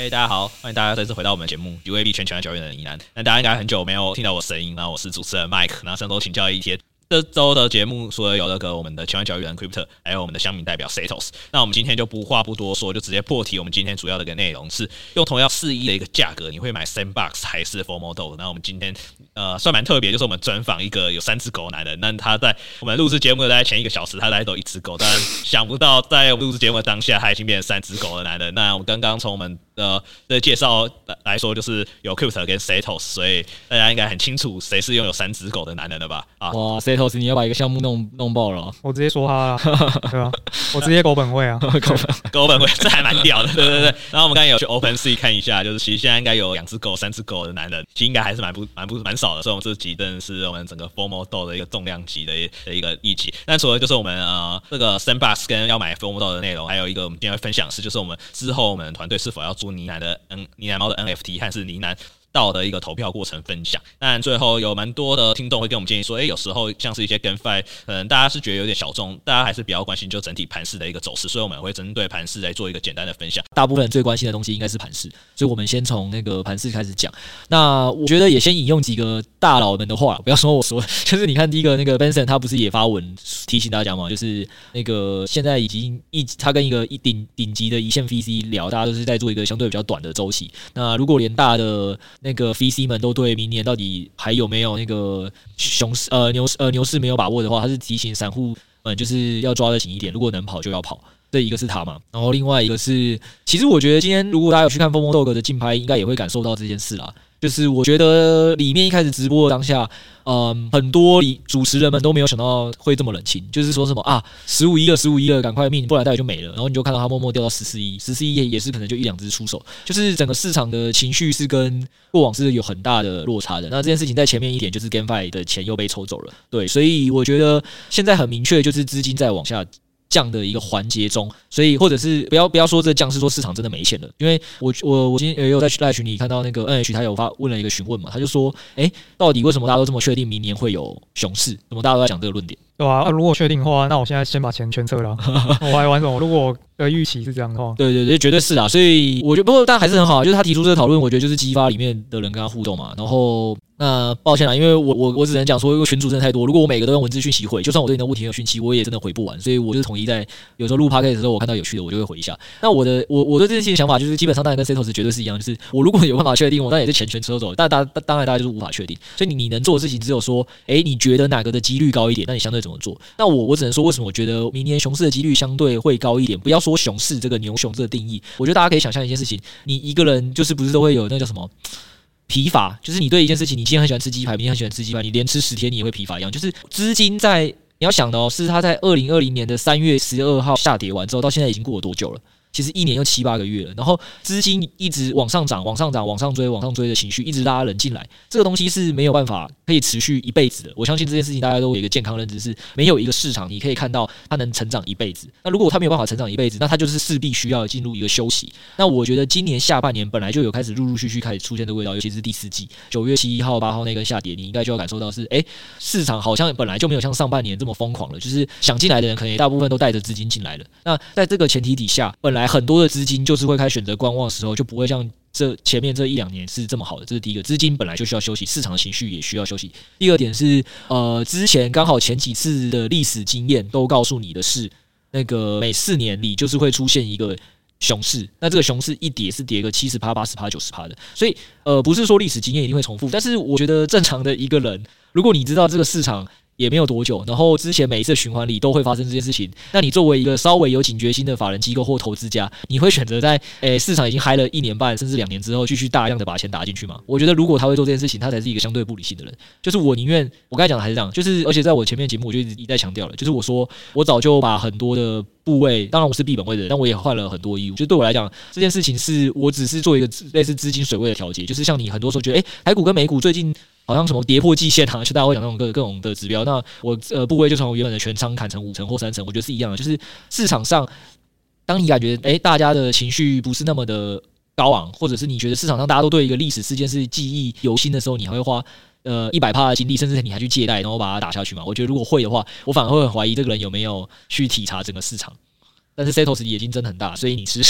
哎，大家好，欢迎大家再次回到我们的节目《UAB 全球交易员的疑难》。那大家应该很久没有听到我声音，然后我是主持人 Mike，然后上周请教一天。这周的节目除了有那个我们的千万交易人 Crypto，还有我们的乡民代表 Setos。那我们今天就不话不多说，就直接破题。我们今天主要的一个内容是用同样四亿的一个价格，你会买 Sandbox 还是 FOMO 那我们今天呃算蛮特别，就是我们专访一个有三只狗的男人。那他在我们录制节目的前一个小时，他大概都一只狗，但想不到在我们录制节目的当下，他已经变成三只狗的男人。那我们刚刚从我们的的介绍来说，就是有 Crypto 跟 Setos，所以大家应该很清楚谁是拥有三只狗的男人了吧？啊，哇，Setos，你要把一个项目。弄弄爆了，我直接说他了，对吧？我直接狗本位啊，狗本 狗本位，这还蛮屌的，对对对。然后我们刚才有去 OpenSea 看一下，就是其实现在应该有两只狗、三只狗的男人，其实应该还是蛮不蛮不蛮少的。所以，我们这集真的是我们整个 formal 豆的一个重量级的一的一个一集。那除了就是我们呃这个 Sandbox 跟要买 formal 豆的内容，还有一个我们今天会分享的是，就是我们之后我们团队是否要做呢喃的 N 呢喃猫的 NFT，还是呢喃。到的一个投票过程分享，但最后有蛮多的听众会跟我们建议说，诶、有时候像是一些 GameFi，可能大家是觉得有点小众，大家还是比较关心就整体盘势的一个走势，所以我们会针对盘势来做一个简单的分享。大部分人最关心的东西应该是盘势，所以我们先从那个盘势开始讲。那我觉得也先引用几个大佬们的话，不要说我说，就是你看第一个那个 Benson，他不是也发文提醒大家嘛，就是那个现在已经一他跟一个一顶顶级的一线 VC 聊，大家都是在做一个相对比较短的周期。那如果连大的那个 VC 们都对明年到底还有没有那个熊市呃牛市呃牛市没有把握的话，他是提醒散户们就是要抓得紧一点，如果能跑就要跑。这一个是他嘛，然后另外一个是，其实我觉得今天如果大家有去看风风豆哥的竞拍，应该也会感受到这件事啦。就是我觉得里面一开始直播当下，嗯，很多主持人们都没有想到会这么冷清，就是说什么啊，十五亿了，十五亿了，赶快命，不然待会就没了。然后你就看到他默默掉到十四亿，十四亿也也是可能就一两只出手，就是整个市场的情绪是跟过往是有很大的落差的。那这件事情在前面一点就是 GameFi 的钱又被抽走了，对，所以我觉得现在很明确就是资金在往下降的一个环节中，所以或者是不要不要说这降是说市场真的没钱了，因为我我我今天也有在赖群里看到那个 NH 他有发问了一个询问嘛，他就说，诶，到底为什么大家都这么确定明年会有熊市？怎么大家都在讲这个论点？对啊，啊如果确定的话，那我现在先把钱全撤了，我还玩什么？如果的预期是这样的话，对对对，绝对是啦。所以我觉得不过但还是很好，就是他提出这个讨论，我觉得就是激发里面的人跟他互动嘛，然后。那抱歉啦，因为我我我只能讲说，因为群主真的太多，如果我每个都用文字讯息回，就算我对你的问题有讯息，我也真的回不完，所以我就是统一在有时候录 podcast 的时候，我看到有趣的，我就会回一下。那我的我我对这件事情的想法就是，基本上当然跟 Setos 绝对是一样，就是我如果有办法确定，我当然也是钱全撤走，但当当然大家就是无法确定，所以你你能做的事情只有说，诶，你觉得哪个的几率高一点，那你相对怎怎么做？那我我只能说，为什么我觉得明年熊市的几率相对会高一点？不要说熊市这个牛熊这个定义，我觉得大家可以想象一件事情，你一个人就是不是都会有那叫什么？疲乏就是你对一件事情，你今天很喜欢吃鸡排，明天很喜欢吃鸡排，你连吃十天你也会疲乏一样。就是资金在你要想的哦，是它在二零二零年的三月十二号下跌完之后，到现在已经过了多久了？其实一年又七八个月了，然后资金一直往上涨、往上涨、往上追、往上追的情绪一直拉人进来，这个东西是没有办法可以持续一辈子的。我相信这件事情大家都有一个健康认知，是没有一个市场你可以看到它能成长一辈子。那如果它没有办法成长一辈子，那它就是势必需要进入一个休息。那我觉得今年下半年本来就有开始陆陆续续开始出现的味道，尤其是第四季九月七号、八号那根下跌，你应该就要感受到是，诶，市场好像本来就没有像上半年这么疯狂了，就是想进来的人可能也大部分都带着资金进来了。那在这个前提底下，本来来很多的资金。就是会开始选择观望的时候，就不会像这前面这一两年是这么好的。这是第一个，资金本来就需要休息，市场情绪也需要休息。第二点是，呃，之前刚好前几次的历史经验都告诉你的是，那个每四年里就是会出现一个熊市，那这个熊市一跌是跌个七十趴、八十趴、九十趴的。所以，呃，不是说历史经验一定会重复，但是我觉得正常的一个人，如果你知道这个市场。也没有多久，然后之前每一次循环里都会发生这件事情。那你作为一个稍微有警觉心的法人机构或投资家，你会选择在诶市场已经嗨了一年半甚至两年之后，继续大量的把钱打进去吗？我觉得如果他会做这件事情，他才是一个相对不理性的人。就是我宁愿我刚才讲的还是这样，就是而且在我前面节目我就一直一再强调了，就是我说我早就把很多的部位，当然我是闭本位的人，但我也换了很多义务。就对我来讲，这件事情是我只是做一个类似资金水位的调节，就是像你很多时候觉得，诶台股跟美股最近。好像什么跌破季线啊，就大家会讲那种各各种的指标。那我呃部位就从原本的全仓砍成五成或三成，我觉得是一样的。就是市场上，当你感觉诶、大家的情绪不是那么的高昂，或者是你觉得市场上大家都对一个历史事件是记忆犹新的时候，你还会花呃一百趴的精力，甚至你还去借贷，然后把它打下去嘛？我觉得如果会的话，我反而会很怀疑这个人有没有去体察整个市场。但是 Setos 眼睛真的很大，所以你是。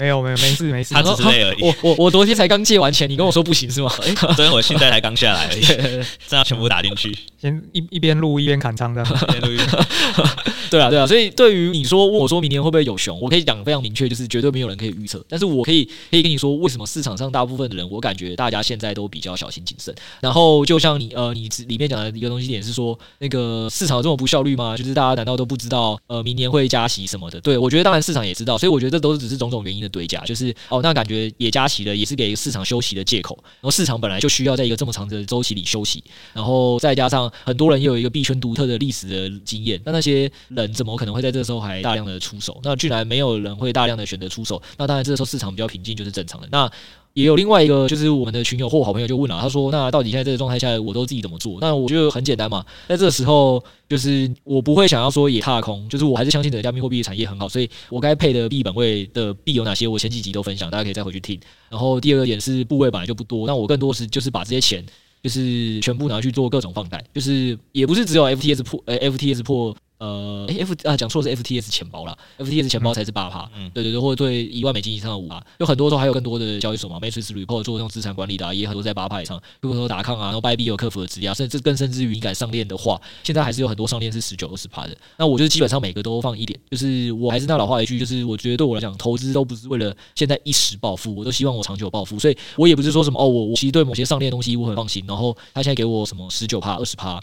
没有没有没事没事，他只是累而已。我我我昨天才刚借完钱，你跟我说不行是吗？欸、昨天我现在才刚下来而已，这样全部打进去，先一 一边录一边砍仓的。对啊对啊，所以对于你说问我说明年会不会有熊，我可以讲非常明确，就是绝对没有人可以预测。但是我可以可以跟你说，为什么市场上大部分的人，我感觉大家现在都比较小心谨慎。然后就像你呃你里面讲的一个东西点是说，那个市场有这么不效率吗？就是大家难道都不知道呃明年会加息什么的？对我觉得当然市场也知道，所以我觉得这都是只是种种原因的对价，就是。哦，那感觉也加息了，也是给市场休息的借口。然后市场本来就需要在一个这么长的周期里休息，然后再加上很多人又有一个币圈独特的历史的经验，那那些人怎么可能会在这个时候还大量的出手？那居然没有人会大量的选择出手，那当然这个时候市场比较平静就是正常的。那也有另外一个，就是我们的群友或好朋友就问了，他说：“那到底现在这个状态下，我都自己怎么做？”那我觉得很简单嘛，在这个时候，就是我不会想要说也踏空，就是我还是相信的加密货币产业很好，所以我该配的币本位的币有哪些，我前几集都分享，大家可以再回去听。然后第二个点是部位本来就不多，那我更多是就是把这些钱就是全部拿去做各种放贷，就是也不是只有 FTS 破，呃，FTS 破。呃，诶，F 啊，讲错是 FTS 钱包啦，FTS 钱包才是八趴，嗯，对对对，或者对一万美金以上的五趴，有很多都还有更多的交易所嘛，Matrix Report 做这种资产管理的，啊，也很多在八趴以上。如果说达康啊，然后 Bybit 有客服的质押，甚至更甚至于你敢上链的话，现在还是有很多上链是十九二十趴的。那我就是基本上每个都放一点，就是我还是那老话一句，就是我觉得对我来讲，投资都不是为了现在一时暴富，我都希望我长久暴富，所以我也不是说什么哦，我我其实对某些上链的东西我很放心，然后他现在给我什么十九趴二十趴。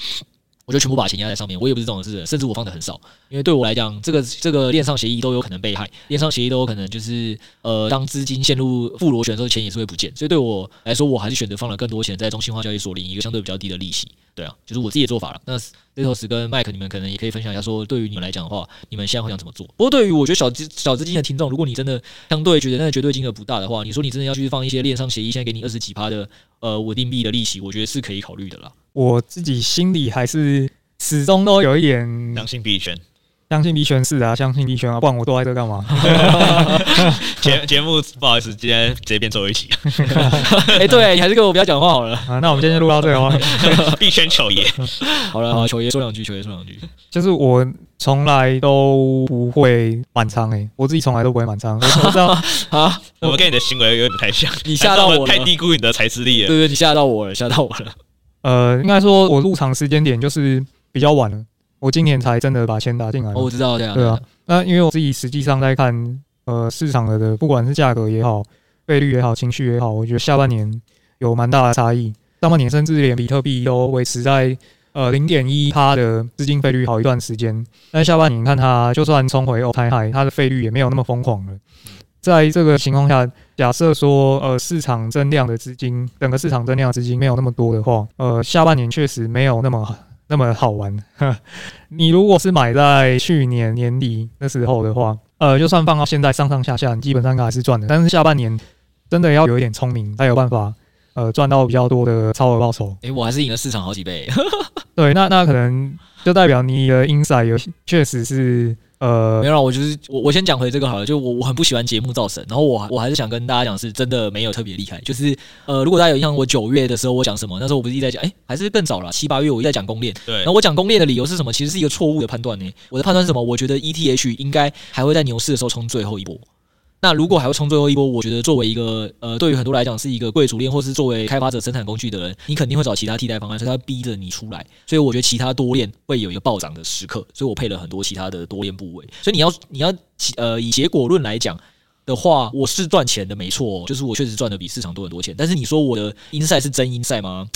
我就全部把钱压在上面，我也不是这种事，甚至我放的很少，因为对我来讲，这个这个链上协议都有可能被害，链上协议都有可能就是呃，当资金陷入负螺旋的时候，钱也是会不见，所以对我来说，我还是选择放了更多钱在中心化交易所领一个相对比较低的利息，对啊，就是我自己的做法了。那 Setos 跟 Mike 你们可能也可以分享一下，说对于你们来讲的话，你们现在会想怎么做？不过对于我觉得小资小资金的听众，如果你真的相对觉得那个绝对金额不大的话，你说你真的要去放一些链上协议，现在给你二十几趴的呃稳定币的利息，我觉得是可以考虑的啦。我自己心里还是。始终都有一点相信币圈，相信币圈是啊，相信币圈啊，不然我坐在这干嘛？节节目不好意思，今天直接变做一起。哎、欸，对你还是跟我不要讲话好了 啊。那我们今天就录到这个话，币圈球爷。好了，好，球爷说两句，球爷说两句。就是我从来都不会满仓诶，我自己从来都不会满仓。我知道啊，我们跟你的行为有点不太像，你吓到我了，太低估你的财资力了。对，对对，你吓到我了，吓到我了。呃，应该说我入场时间点就是。比较晚了，我今年才真的把钱打进来。哦，我知道这样。对啊，那因为我自己实际上在看，呃，市场的的不管是价格也好，费率也好，情绪也好，我觉得下半年有蛮大的差异。上半年甚至连比特币都维持在呃零点一趴的资金费率好一段时间，但下半年看它就算冲回欧台海它的费率也没有那么疯狂了。在这个情况下，假设说呃市场增量的资金，整个市场增量的资金没有那么多的话，呃，下半年确实没有那么。那么好玩，你如果是买在去年年底的时候的话，呃，就算放到现在上上下下，你基本上还是赚的。但是下半年真的要有一点聪明，才有办法呃赚到比较多的超额报酬。诶、欸，我还是赢了市场好几倍。对，那那可能就代表你的 inside 有确实是。呃，没有啦，我就是我，我先讲回这个好了。就我我很不喜欢节目造神，然后我我还是想跟大家讲，是真的没有特别厉害。就是呃，如果大家有印象，我九月的时候我讲什么？那时候我不是一直在讲，哎，还是更早了，七八月我一直在讲公链。对，然后我讲公链的理由是什么？其实是一个错误的判断呢。我的判断是什么？我觉得 ETH 应该还会在牛市的时候冲最后一波。那如果还要冲最后一波，我觉得作为一个呃，对于很多来讲是一个贵族链，或是作为开发者生产工具的人，你肯定会找其他替代方案，所以他逼着你出来。所以我觉得其他多链会有一个暴涨的时刻，所以我配了很多其他的多链部位。所以你要你要呃以结果论来讲的话，我是赚钱的没错，就是我确实赚的比市场多很多钱。但是你说我的 insight 是真 insight 吗？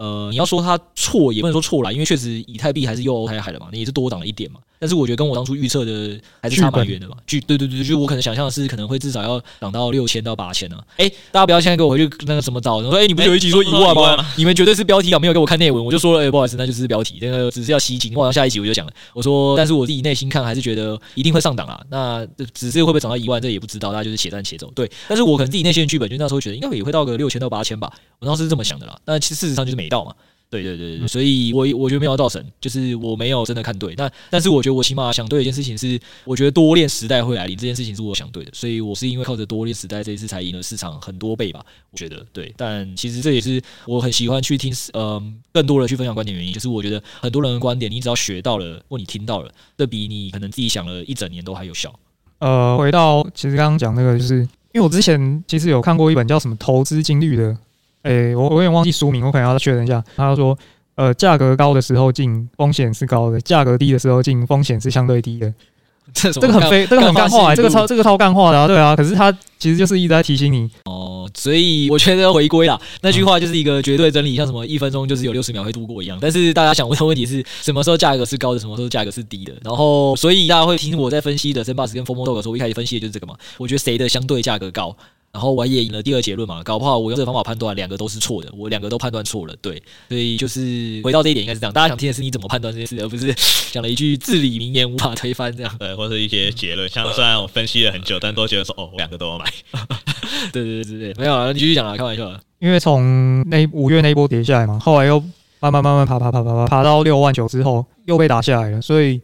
呃，你要说它错也不能说错啦，因为确实以太币还是又太海了嘛，你也是多涨了一点嘛。但是我觉得跟我当初预测的还是差蛮远的嘛。据对对对，就我可能想象的是可能会至少要涨到六千到八千呢。哎，大家不要现在给我回去那个什么找，说哎，你不是有一集说一万吗？你们绝对是标题党，没有给我看内文，我就说了，哎，不好意思，那就是标题，那个只是要吸睛。我好像下一集我就讲了，我说，但是我自己内心看还是觉得一定会上档啊。那只是会不会涨到一万，这也不知道，大家就是且战且走。对，但是我可能自己内心的剧本就那时候觉得应该也会到个六千到八千吧，我当时是这么想的啦。但其实事实上就是没到嘛。对对对对，所以我我觉得没有到神，就是我没有真的看对。但但是我觉得我起码想对一件事情是，我觉得多练时代会来临，这件事情是我想对的。所以我是因为靠着多练时代这一次才赢了市场很多倍吧，我觉得对。但其实这也是我很喜欢去听，嗯，更多的去分享观点原因，就是我觉得很多人的观点，你只要学到了或你听到了，这比你可能自己想了一整年都还有效。呃，回到其实刚刚讲那个，就是因为我之前其实有看过一本叫什么《投资金律》的。诶、欸，我我有点忘记书名，我可能要确认一下。他说，呃，价格高的时候进，风险是高的；价格低的时候进，风险是相对低的。这这个很非，这个很干话、欸，这个超这个超干话的啊，对啊。可是他其实就是一直在提醒你哦，所以我觉得回归啦，那句话就是一个绝对真理，像什么一分钟就是有六十秒会度过一样。但是大家想问的问题是什么时候价格是高的，什么时候价格是低的？然后，所以大家会听我在分析的 Sandbox 跟 FOMO Dog 的时候，我一开始分析的就是这个嘛。我觉得谁的相对价格高？然后我也赢了第二结论嘛，搞不好我用这个方法判断两个都是错的，我两个都判断错了，对，所以就是回到这一点应该是这样，大家想听的是你怎么判断这件事，而不是 讲了一句至理名言无法推翻这样，对，或者一些结论，像虽然我分析了很久，但都觉得说哦，我两个都要买，对对对对对，没有啊，你继续讲啊，开玩笑啊，因为从那五月那一波跌下来嘛，后来又慢慢慢慢爬爬爬爬爬爬到六万九之后又被打下来了，所以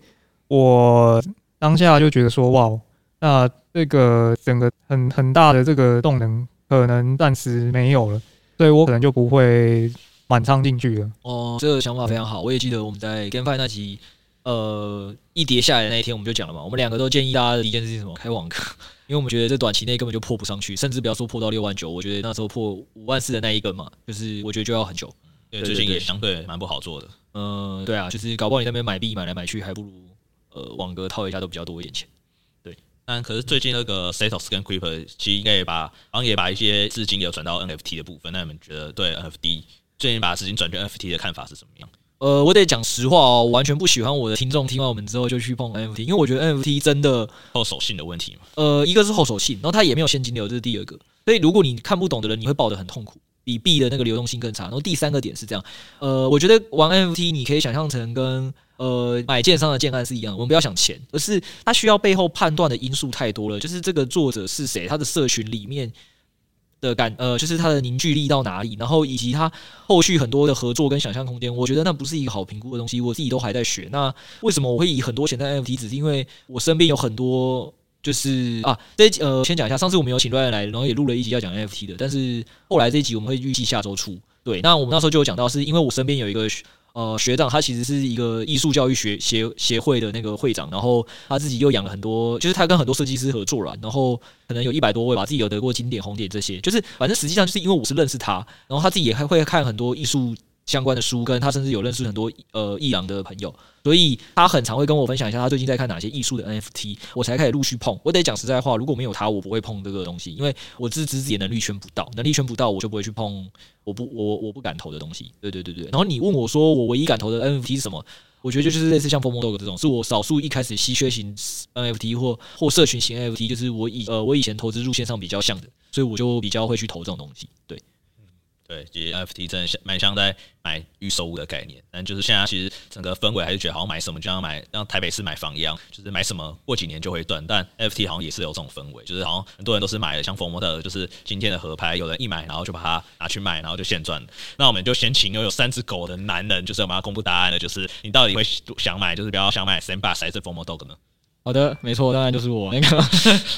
我当下就觉得说哇。那这个整个很很大的这个动能可能暂时没有了，所以我可能就不会满仓进去了。哦，这个想法非常好。我也记得我们在 GameFi 那集，呃，一跌下来的那一天，我们就讲了嘛。我们两个都建议大家的第一件事情是什么？开网课，因为我们觉得这短期内根本就破不上去，甚至不要说破到六万九，我觉得那时候破五万四的那一根嘛，就是我觉得就要很久。对，最近也相对蛮不好做的。嗯，对啊，就是搞不好你那边买币买来买去，还不如呃网格套一下都比较多一点钱。但可是最近那个 Setos 跟 Creeper 其实应该也把，好像也把一些资金有转到 NFT 的部分。那你们觉得对 NFT 最近把资金转去 NFT 的看法是怎么样？呃，我得讲实话哦，我完全不喜欢我的听众听完我们之后就去碰 NFT，因为我觉得 NFT 真的后手性的问题嘛。呃，一个是后手性，然后它也没有现金流，这是第二个。所以如果你看不懂的人，你会抱得很痛苦，比币的那个流动性更差。然后第三个点是这样，呃，我觉得玩 NFT 你可以想象成跟。呃，买建商的建案是一样，我们不要想钱，而是他需要背后判断的因素太多了。就是这个作者是谁，他的社群里面的感，呃，就是他的凝聚力到哪里，然后以及他后续很多的合作跟想象空间，我觉得那不是一个好评估的东西。我自己都还在学。那为什么我会以很多钱在 NFT？只是因为我身边有很多，就是啊，这一集呃，先讲一下，上次我们有请 Ryan 来，然后也录了一集要讲 NFT 的，但是后来这一集我们会预计下周出。对，那我们那时候就有讲到，是因为我身边有一个。呃，学长他其实是一个艺术教育学协协会的那个会长，然后他自己又养了很多，就是他跟很多设计师合作了，然后可能有一百多位吧，自己有得过金点、红点这些，就是反正实际上就是因为我是认识他，然后他自己也还会看很多艺术相关的书，跟他甚至有认识很多呃艺廊的朋友，所以他很常会跟我分享一下他最近在看哪些艺术的 NFT，我才开始陆续碰。我得讲实在话，如果没有他，我不会碰这个东西，因为我自知自己的能力圈不到，能力圈不到，我就不会去碰我不我我不敢投的东西。对对对对。然后你问我说我唯一敢投的 NFT 是什么？我觉得就是类似像 FOMO Dog 这种，是我少数一开始稀缺型 NFT 或或社群型 NFT，就是我以呃我以前投资路线上比较像的，所以我就比较会去投这种东西。对。对，其实 NFT 真的像蛮像在买预售屋的概念，但就是现在其实整个氛围还是觉得好像买什么就像买像台北市买房一样，就是买什么过几年就会断。但 F T 好像也是有这种氛围，就是好像很多人都是买了像 FOMO 的，就是今天的合拍，有人一买然后就把它拿去卖，然后就现赚。那我们就先请拥有三只狗的男人，就是我们要公布答案的，就是你到底会想买，就是比较想买 Sandbox 还是 Formo Dog 呢？好的，没错，当然就是我。那个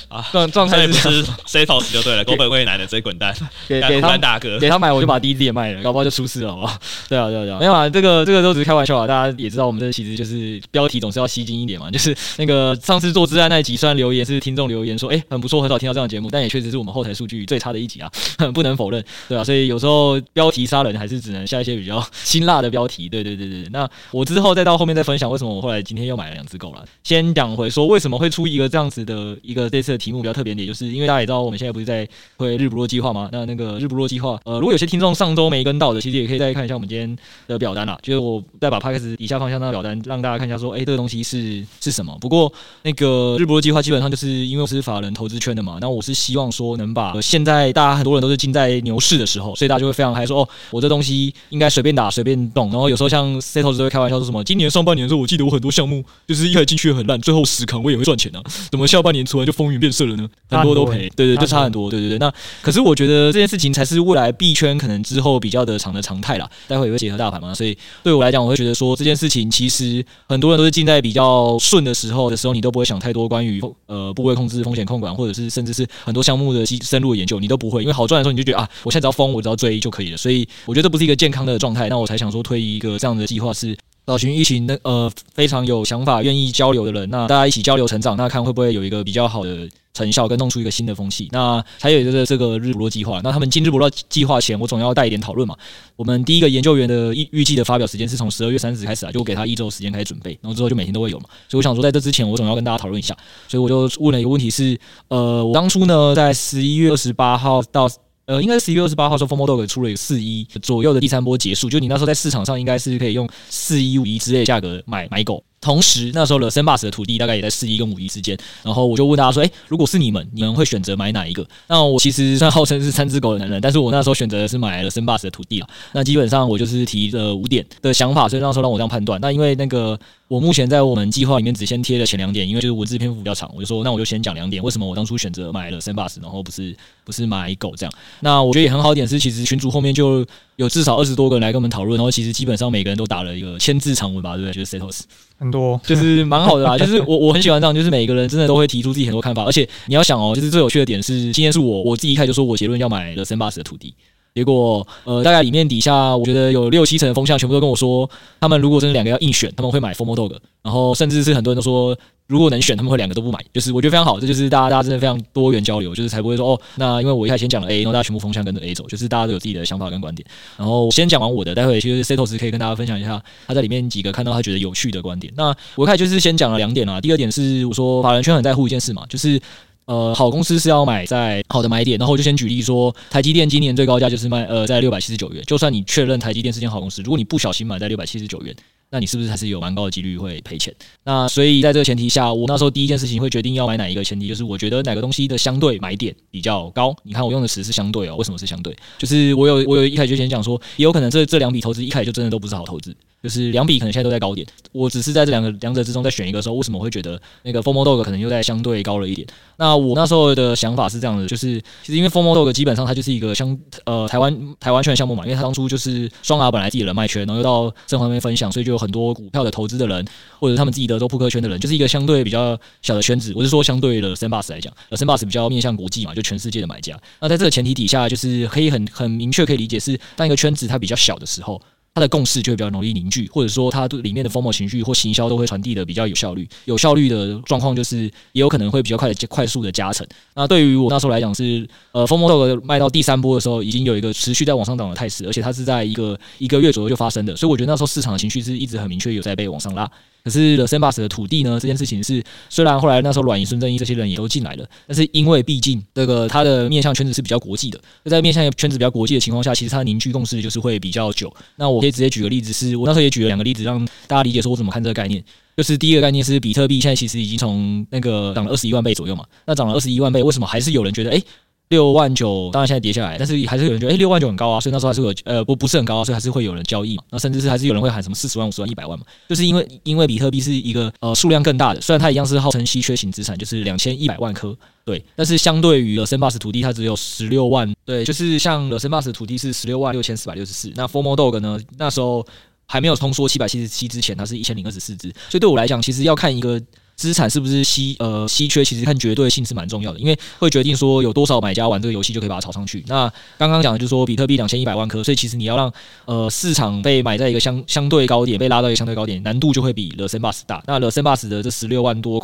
啊，状状态不是 Setos 就对了，狗本位男的直接滚蛋，给给他大哥，给他买我就把第一只也卖了，搞不好就出事了，好不好？对啊，对啊，对啊，没有啊，这个这个都只是开玩笑啊，大家也知道我们这其实就是标题总是要吸睛一点嘛，就是那个上次做资安那一集，虽然留言是听众留言说，哎，很不错，很少听到这样的节目，但也确实是我们后台数据最差的一集啊，不能否认，对啊，所以有时候标题杀人还是只能下一些比较辛辣的标题，对对对对。那我之后再到后面再分享为什么我后来今天又买了两只狗了，先讲回说为什么会出一个这样子的一个这次的题目比较特别点，就是因为大家也知道我们现在不是在推日不落计划嘛？那那个日不落计划，呃，如果有些听众上周没跟到的，其实也可以再看一下我们今天的表单啦。就是我再把 Podcast 底下方向那个表单让大家看一下，说，哎，这个东西是是什么？不过那个日不落计划基本上就是因为我是法人投资圈的嘛，那我是希望说能把现在大家很多人都是进在牛市的时候，所以大家就会非常嗨说，哦，我这东西应该随便打随便动。然后有时候像 Setos 都会开玩笑说什么，今年上半年的时候，我记得我很多项目就是一开始进去很烂，最后十扛我也会赚钱啊，怎么下半年突然就风云变色了呢？很多都赔，对对，就差很多，对对对。那可是我觉得这件事情才是未来币圈可能之后比较的长的常态啦。待会也会结合大盘嘛，所以对我来讲，我会觉得说这件事情其实很多人都是进在比较顺的时候的时候，你都不会想太多关于呃部位控制、风险控管，或者是甚至是很多项目的深入的研究，你都不会，因为好赚的时候你就觉得啊，我现在只要疯，我只要追就可以了。所以我觉得这不是一个健康的状态，那我才想说推一个这样的计划是。找寻一群的呃非常有想法、愿意交流的人，那大家一起交流成长，那看会不会有一个比较好的成效，跟弄出一个新的风气。那还有就是这个日不落计划，那他们进日不落计划前，我总要带一点讨论嘛。我们第一个研究员的预预计的发表时间是从十二月三十开始啊，就给他一周时间开始准备，然后之后就每天都会有嘛。所以我想说，在这之前，我总要跟大家讨论一下，所以我就问了一个问题是，呃，我当初呢在十一月二十八号到。呃，应该是十一月二十八号说，FOMO Dog 出了一个四一左右的第三波结束，就你那时候在市场上应该是可以用四一五一之类的价格买买狗。同时，那时候 The Sandbox 的土地大概也在四一跟五一之间。然后我就问大家说：“诶，如果是你们，你们会选择买哪一个？”那我其实算号称是三只狗的男人，但是我那时候选择的是买了 The Sandbox 的土地了。那基本上我就是提了五点的想法，所以那时候让我这样判断。那因为那个我目前在我们计划里面只先贴了前两点，因为就是文字篇幅比较长，我就说那我就先讲两点，为什么我当初选择买了 The Sandbox，然后不是不是买狗这样。那我觉得也很好一点是，其实群主后面就有至少二十多个人来跟我们讨论，然后其实基本上每个人都打了一个千字长文吧，对不对？就是 Setos。很多，就是蛮好的啦。就是我我很喜欢这样，就是每个人真的都会提出自己很多看法。而且你要想哦，就是最有趣的点是，今天是我我自己一开始就说我结论要买了 Sandbox 的土地，结果呃大概里面底下我觉得有六七成的风向全部都跟我说，他们如果真的两个要硬选，他们会买 FOMO Dog，然后甚至是很多人都说。如果能选，他们会两个都不买，就是我觉得非常好，这就是大家大家真的非常多元交流，就是才不会说哦，那因为我一开始先讲了 A，然后大家全部风向跟着 A 走，就是大家都有自己的想法跟观点。然后我先讲完我的，待会其实 Setos 可以跟大家分享一下他在里面几个看到他觉得有趣的观点。那我一开始就是先讲了两点啊，第二点是我说法人圈很在乎一件事嘛，就是呃好公司是要买在好的买点，然后我就先举例说台积电今年最高价就是卖呃在六百七十九元，就算你确认台积电是间好公司，如果你不小心买在六百七十九元。那你是不是还是有蛮高的几率会赔钱？那所以在这个前提下，我那时候第一件事情会决定要买哪一个前提，就是我觉得哪个东西的相对买点比较高。你看我用的词是相对哦，为什么是相对？就是我有我有一开始就先讲说，也有可能这这两笔投资一开始就真的都不是好投资。就是两笔可能现在都在高点，我只是在这两个两者之中再选一个时候，为什么会觉得那个 Formodog 可能又在相对高了一点？那我那时候的想法是这样的，就是其实因为 Formodog 基本上它就是一个相呃台湾台湾圈的项目嘛，因为它当初就是双 R 本来自己人脉圈，然后又到正方面分享，所以就有很多股票的投资的人或者他们自己的都扑克圈的人，就是一个相对比较小的圈子。我是说相对的 Sandbox 来讲，Sandbox 比较面向国际嘛，就全世界的买家。那在这个前提底下，就是可以很很明确可以理解是，当一个圈子它比较小的时候。它的共识就会比较容易凝聚，或者说它里面的风貌情绪或行销都会传递的比较有效率。有效率的状况就是也有可能会比较快的快速的加成。那对于我那时候来讲是，呃风貌豆卖到第三波的时候，已经有一个持续在往上涨的态势，而且它是在一个一个月左右就发生的，所以我觉得那时候市场的情绪是一直很明确有在被往上拉。可是 The Sandbox 的土地呢？这件事情是，虽然后来那时候软银、孙正义这些人也都进来了，但是因为毕竟这个它的面向圈子是比较国际的，就在面向圈子比较国际的情况下，其实它凝聚共识就是会比较久。那我可以直接举个例子是，我那时候也举了两个例子，让大家理解说我怎么看这个概念。就是第一个概念是比特币现在其实已经从那个涨了二十一万倍左右嘛，那涨了二十一万倍，为什么还是有人觉得诶？六万九，当然现在跌下来，但是还是有人觉得，诶、六万九很高啊，所以那时候还是有，呃，不不是很高啊，所以还是会有人交易嘛。那甚至是还是有人会喊什么四十万、五十万、一百万嘛，就是因为因为比特币是一个呃数量更大的，虽然它一样是号称稀缺型资产，就是两千一百万颗，对，但是相对于 The s a n b o x 土地，它只有十六万，对，就是像 The s a n b o x 土地是十六万六千四百六十四，那 Formal Dog 呢，那时候还没有通缩七百七十七之前，它是一千零二十四只，所以对我来讲，其实要看一个。资产是不是稀呃稀缺？其实看绝对性是蛮重要的，因为会决定说有多少买家玩这个游戏就可以把它炒上去。那刚刚讲的就是说比特币两千一百万颗，所以其实你要让呃市场被买在一个相相对高点，被拉到一个相对高点，难度就会比勒森巴什大。那勒森巴什的这十六万多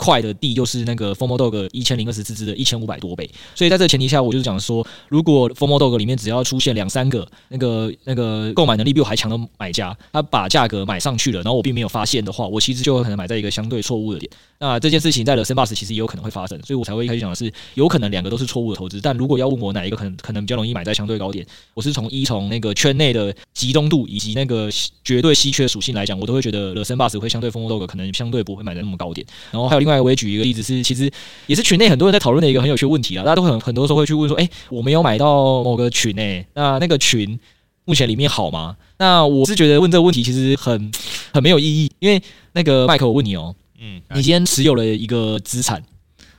块的地，就是那个 Formodog 一千零二十四只的一千五百多倍。所以在这个前提下，我就是讲说，如果 Formodog 里面只要出现两三个那个那个购买能力比我还强的买家，他把价格买上去了，然后我并没有发现的话，我其实就有可能买在一个相对错误的点。那这件事情在了 Sandbox 其实也有可能会发生，所以我才会一开始讲的是，有可能两个都是错误的投资。但如果要问我哪一个可能可能比较容易买在相对高点，我是从一从那个圈内的集中度以及那个绝对稀缺属性来讲，我都会觉得 The Sandbox 会相对 Formodog 可能相对不会买在那么高点。然后还有另外，我也举一个例子是，其实也是群内很多人在讨论的一个很有趣的问题啊，大家都很很多时候会去问说，哎，我没有买到某个群诶、欸，那那个群目前里面好吗？那我是觉得问这个问题其实很很没有意义，因为那个麦克，我问你哦。嗯，你今天持有了一个资产，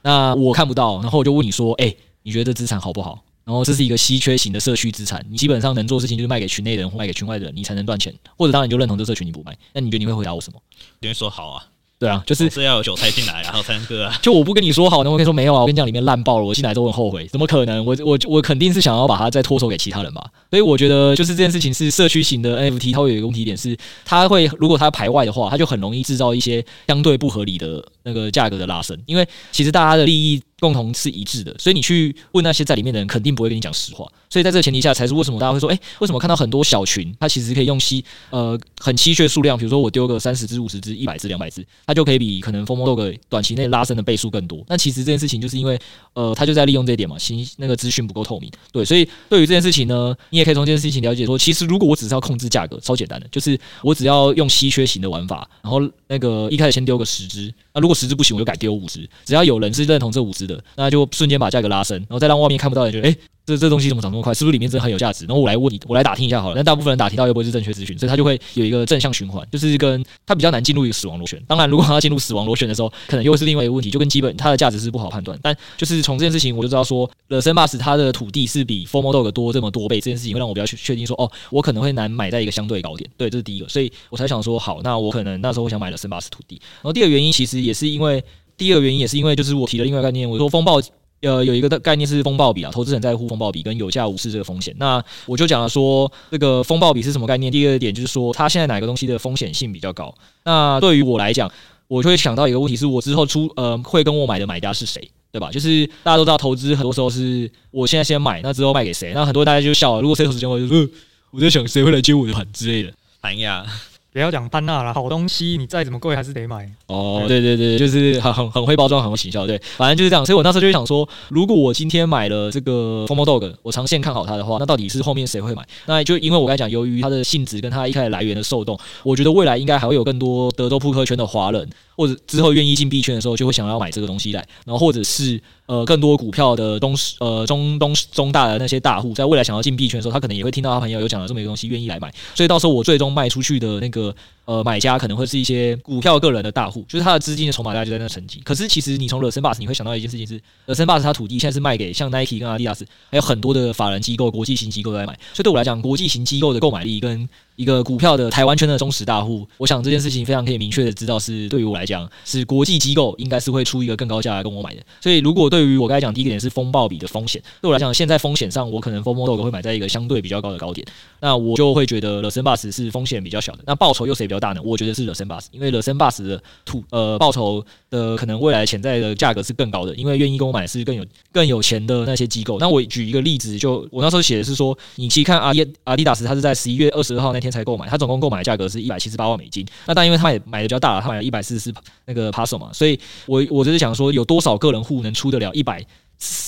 那我看不到，然后我就问你说，哎、欸，你觉得这资产好不好？然后这是一个稀缺型的社区资产，你基本上能做的事情就是卖给群内的人或卖给群外的人，你才能赚钱，或者当然你就认同这社群你不卖，那你觉得你会回答我什么？你会说好啊。对啊，就是是要有韭菜进来，然后才能割啊。就我不跟你说好，那我跟你说没有啊。我跟你讲，里面烂爆了，我进来都很后悔。怎么可能？我我我肯定是想要把它再脱手给其他人吧。所以我觉得，就是这件事情是社区型的 NFT，它会有一个问题点是，它会如果它排外的话，它就很容易制造一些相对不合理的那个价格的拉升。因为其实大家的利益。共同是一致的，所以你去问那些在里面的人，肯定不会跟你讲实话。所以在这个前提下，才是为什么大家会说，诶，为什么看到很多小群，它其实可以用稀呃很稀缺数量，比如说我丢个三十只、五十只、一百只、两百只，它就可以比可能 FOMO 短期内拉升的倍数更多。那其实这件事情就是因为呃，他就在利用这一点嘛，信那个资讯不够透明。对，所以对于这件事情呢，你也可以从这件事情了解说，其实如果我只是要控制价格，超简单的，就是我只要用稀缺型的玩法，然后那个一开始先丢个十只，那如果十只不行，我就改丢五只，只要有人是认同这五只的，那就瞬间把价格拉升，然后再让外面看不到的人觉得，哎、这这东西怎么涨这么快？是不是里面真的很有价值？然后我来问你，我来打听一下好了。但大部分人打听到又不是正确资讯，所以他就会有一个正向循环，就是跟他比较难进入一个死亡螺旋。当然，如果他进入死亡螺旋的时候，可能又是另外一个问题，就跟基本它的价值是不好判断。但就是从这件事情，我就知道说，The s a n b o s 它的土地是比 FOMO Dog 多这么多倍，这件事情会让我比较确确定说，哦，我可能会难买在一个相对高点。对，这是第一个，所以我才想说，好，那我可能那时候我想买 The Sandbox 土地。然后第二个原因其实也是因为，第二个原因也是因为，就是我提的另外一个概念，我说风暴。呃，有一个的概念是风暴比啊，投资人在乎风暴比跟有价无市这个风险。那我就讲了说，这个风暴比是什么概念？第二点就是说，它现在哪个东西的风险性比较高？那对于我来讲，我就会想到一个问题：是我之后出呃会跟我买的买家是谁，对吧？就是大家都知道，投资很多时候是我现在先买，那之后卖给谁？那很多大家就笑了。如果谁有时间，我就说我在想谁会来接我的盘之类的。盘呀。不要讲潘娜了，好东西你再怎么贵还是得买。哦，对对对，就是很很很会包装，很会行销，对，反正就是这样。所以我那时候就想说，如果我今天买了这个 FOMO Dog，我长线看好它的话，那到底是后面谁会买？那就因为我刚才讲，由于它的性质跟它一开始来源的受众，我觉得未来应该还会有更多德州扑克圈的华人，或者之后愿意进币圈的时候，就会想要买这个东西来，然后或者是。呃，更多股票的东呃中东中大的那些大户，在未来想要进币圈的时候，他可能也会听到他朋友有讲了这么一个东西，愿意来买。所以到时候我最终卖出去的那个对。呃买家，可能会是一些股票个人的大户，就是他的资金的筹码大概就在那层级。可是其实你从 The Sandbox 你会想到一件事情是，The Sandbox 它土地现在是卖给像 Nike 跟阿迪达斯还有很多的法人机构、国际型机构在买。所以对我来讲，国际型机构的购买力跟一个股票的台湾圈的忠实大户，我想这件事情非常可以明确的知道，是对于我来讲，是国际机构应该是会出一个更高价来跟我买的。所以，如果对于我刚才讲第一个点是风暴比的风险，对我来讲，现在风险上我可能 FOMO 会买在一个相对比较高的高点，那我就会觉得 The Sandbox 是风险比较小的。那报酬又谁比较大呢？我觉得是 The Sandbox，因为 The Sandbox 的土呃报酬的可能未来潜在的价格是更高的，因为愿意跟我买是更有更有钱的那些机构。那我举一个例子，就我那时候写的是说，你去看阿迪阿迪达斯，他是在十一月二十二号那天才购买，他总共购买的价格是一百七十八万美金。那但因为他也买的比较大了，他买了一百四十四那个 Paso 嘛，所以我我就是想说，有多少个人户能出得了一百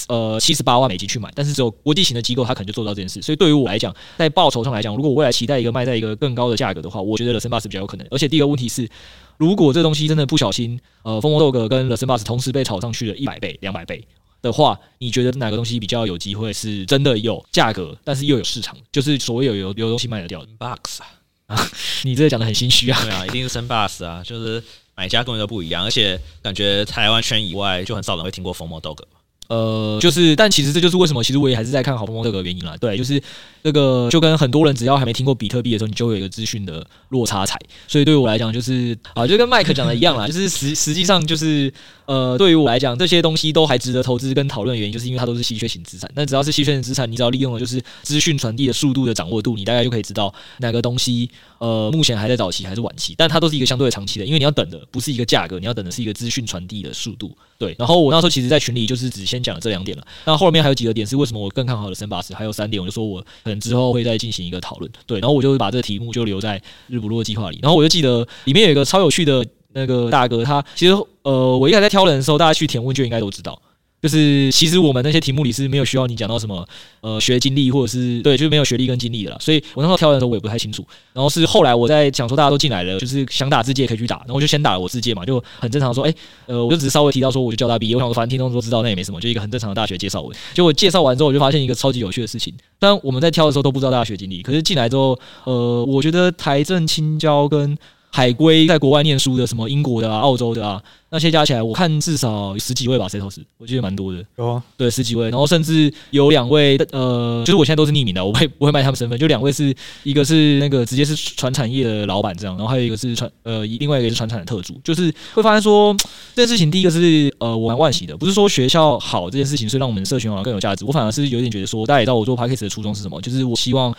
呃七十八万美金去买？但是只有国际型的机构，它可能就做到这件事。所以对于我来讲，在报酬上来讲，如果我未来期待一个卖在一个更高的价格的话，我觉得 The Sandbox 比较有可能。而且第一个问题是，如果这东西真的不小心，呃，FOMO Dog 跟 The Sandbox 同时被炒上去了一百倍、两百倍的话，你觉得哪个东西比较有机会是真的有价格，但是又有市场，就是所谓有有有东西卖得掉的 box 啊？你这个讲的很心虚啊！对啊，一定是 Sandbox 啊，就是买家根本都不一样，而且感觉台湾圈以外就很少人会听过 FOMO Dog。呃，就是，但其实这就是为什么，其实我也还是在看好 FOMO 这个原因啦。对，就是这个就跟很多人只要还没听过比特币的时候，你就有一个资讯的落差财。所以对于我来讲，就是啊，就跟麦克讲的一样啦，就是实实际上就是呃，对于我来讲，这些东西都还值得投资跟讨论的原因，就是因为它都是稀缺型资产。那只要是稀缺型资产，你只要利用的就是资讯传递的速度的掌握度，你大概就可以知道哪个东西呃目前还在早期还是晚期，但它都是一个相对的长期的，因为你要等的不是一个价格，你要等的是一个资讯传递的速度。对，然后我那时候其实，在群里就是只先讲了这两点了。那后面还有几个点是为什么我更看好了森巴斯，还有三点，我就说我可能之后会再进行一个讨论。对，然后我就把这个题目就留在日不落计划里。然后我就记得里面有一个超有趣的那个大哥，他其实呃，我一开始在挑人的时候，大家去填问卷应该都知道。就是其实我们那些题目里是没有需要你讲到什么呃学经历或者是对，就是没有学历跟经历的啦。所以我那时候挑的时候我也不太清楚。然后是后来我在想说大家都进来了，就是想打自介可以去打，然后我就先打了我自介嘛，就很正常说，哎，呃，我就只是稍微提到说我就交大毕业，我想说反正听众都知道那也没什么，就一个很正常的大学介绍文。结果介绍完之后，我就发现一个超级有趣的事情。但我们在挑的时候都不知道大学经历，可是进来之后，呃，我觉得台政青交跟海归在国外念书的，什么英国的啊、澳洲的啊，那些加起来，我看至少十几位吧。Setos，我记得蛮多的。有啊，对，十几位。然后甚至有两位，呃，就是我现在都是匿名的，我不会不会卖他们身份。就两位是一个是那个直接是传产业的老板这样，然后还有一个是传呃，另外一个是传产的特助。就是会发现说这件事情，第一个是呃，我蛮惋惜的，不是说学校好这件事情，是让我们社群网更有价值。我反而是有点觉得说，大家也知道我做 Podcast 的初衷是什么，就是我希望。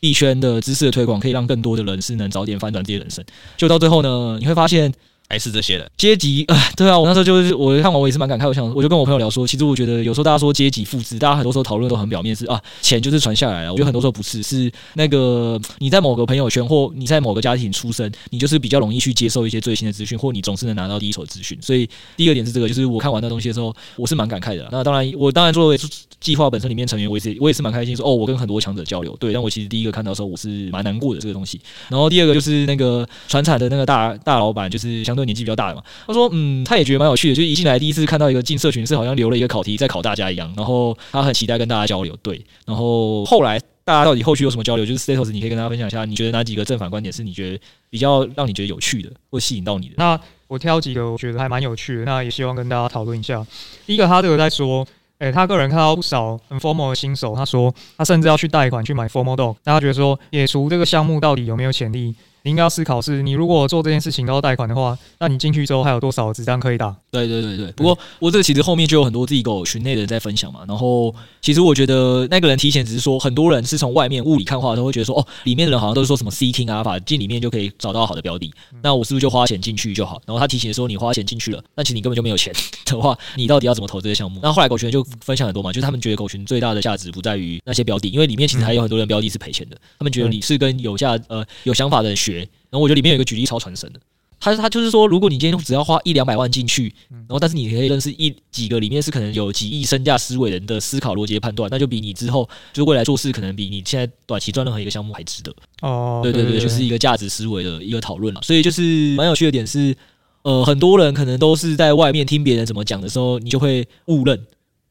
币圈的知识的推广，可以让更多的人是能早点翻转自己的人生。就到最后呢，你会发现。还是这些人阶级啊，对啊，我那时候就是我看完我也是蛮感慨，我想我就跟我朋友聊说，其实我觉得有时候大家说阶级复制，大家很多时候讨论都很表面是啊，钱就是传下来了。我觉得很多时候不是，是那个你在某个朋友圈或你在某个家庭出生，你就是比较容易去接受一些最新的资讯，或你总是能拿到第一手资讯。所以第二点是这个，就是我看完那东西的时候，我是蛮感慨的。那当然，我当然作为计划本身里面成员，我也是我也是蛮开心说哦，我跟很多强者交流。对，但我其实第一个看到的时候，我是蛮难过的这个东西。然后第二个就是那个传产的那个大大老板，就是相年纪比较大的嘛。他说：“嗯，他也觉得蛮有趣的，就一进来第一次看到一个进社群是好像留了一个考题在考大家一样，然后他很期待跟大家交流。对，然后后来大家到底后续有什么交流？就是 Setos，你可以跟大家分享一下，你觉得哪几个正反观点是你觉得比较让你觉得有趣的，或吸引到你的？那我挑几个我觉得还蛮有趣的，那也希望跟大家讨论一下。第一个，哈德在说，诶、他个人看到不少很 formal 的新手，他说他甚至要去贷款去买 Formal Dog，那他觉得说野厨这个项目到底有没有潜力？”你应该要思考是，你如果做这件事情都要贷款的话，那你进去之后还有多少子弹可以打？对对对对。不过我这个其实后面就有很多自己狗群内的人在分享嘛。然后其实我觉得那个人提前只是说，很多人是从外面雾里看花，都会觉得说，哦，里面的人好像都是说什么 seeking alpha，进里面就可以找到好的标的。那我是不是就花钱进去就好？然后他提醒说，你花钱进去了，那其实你根本就没有钱的话，你到底要怎么投这个项目？那后来狗群就分享很多嘛，就是他们觉得狗群最大的价值不在于那些标的，因为里面其实还有很多人标的是赔钱的。他们觉得你是跟有价呃有想法的人学。然后我觉得里面有一个举例超传神的，他他就是说，如果你今天只要花一两百万进去，然后但是你可以认识一几个里面是可能有几亿身价思维人的思考逻辑判断，那就比你之后就是未来做事可能比你现在短期赚任何一个项目还值得。哦，对对对，就是一个价值思维的一个讨论了。所以就是蛮有趣的点是，呃，很多人可能都是在外面听别人怎么讲的时候，你就会误认。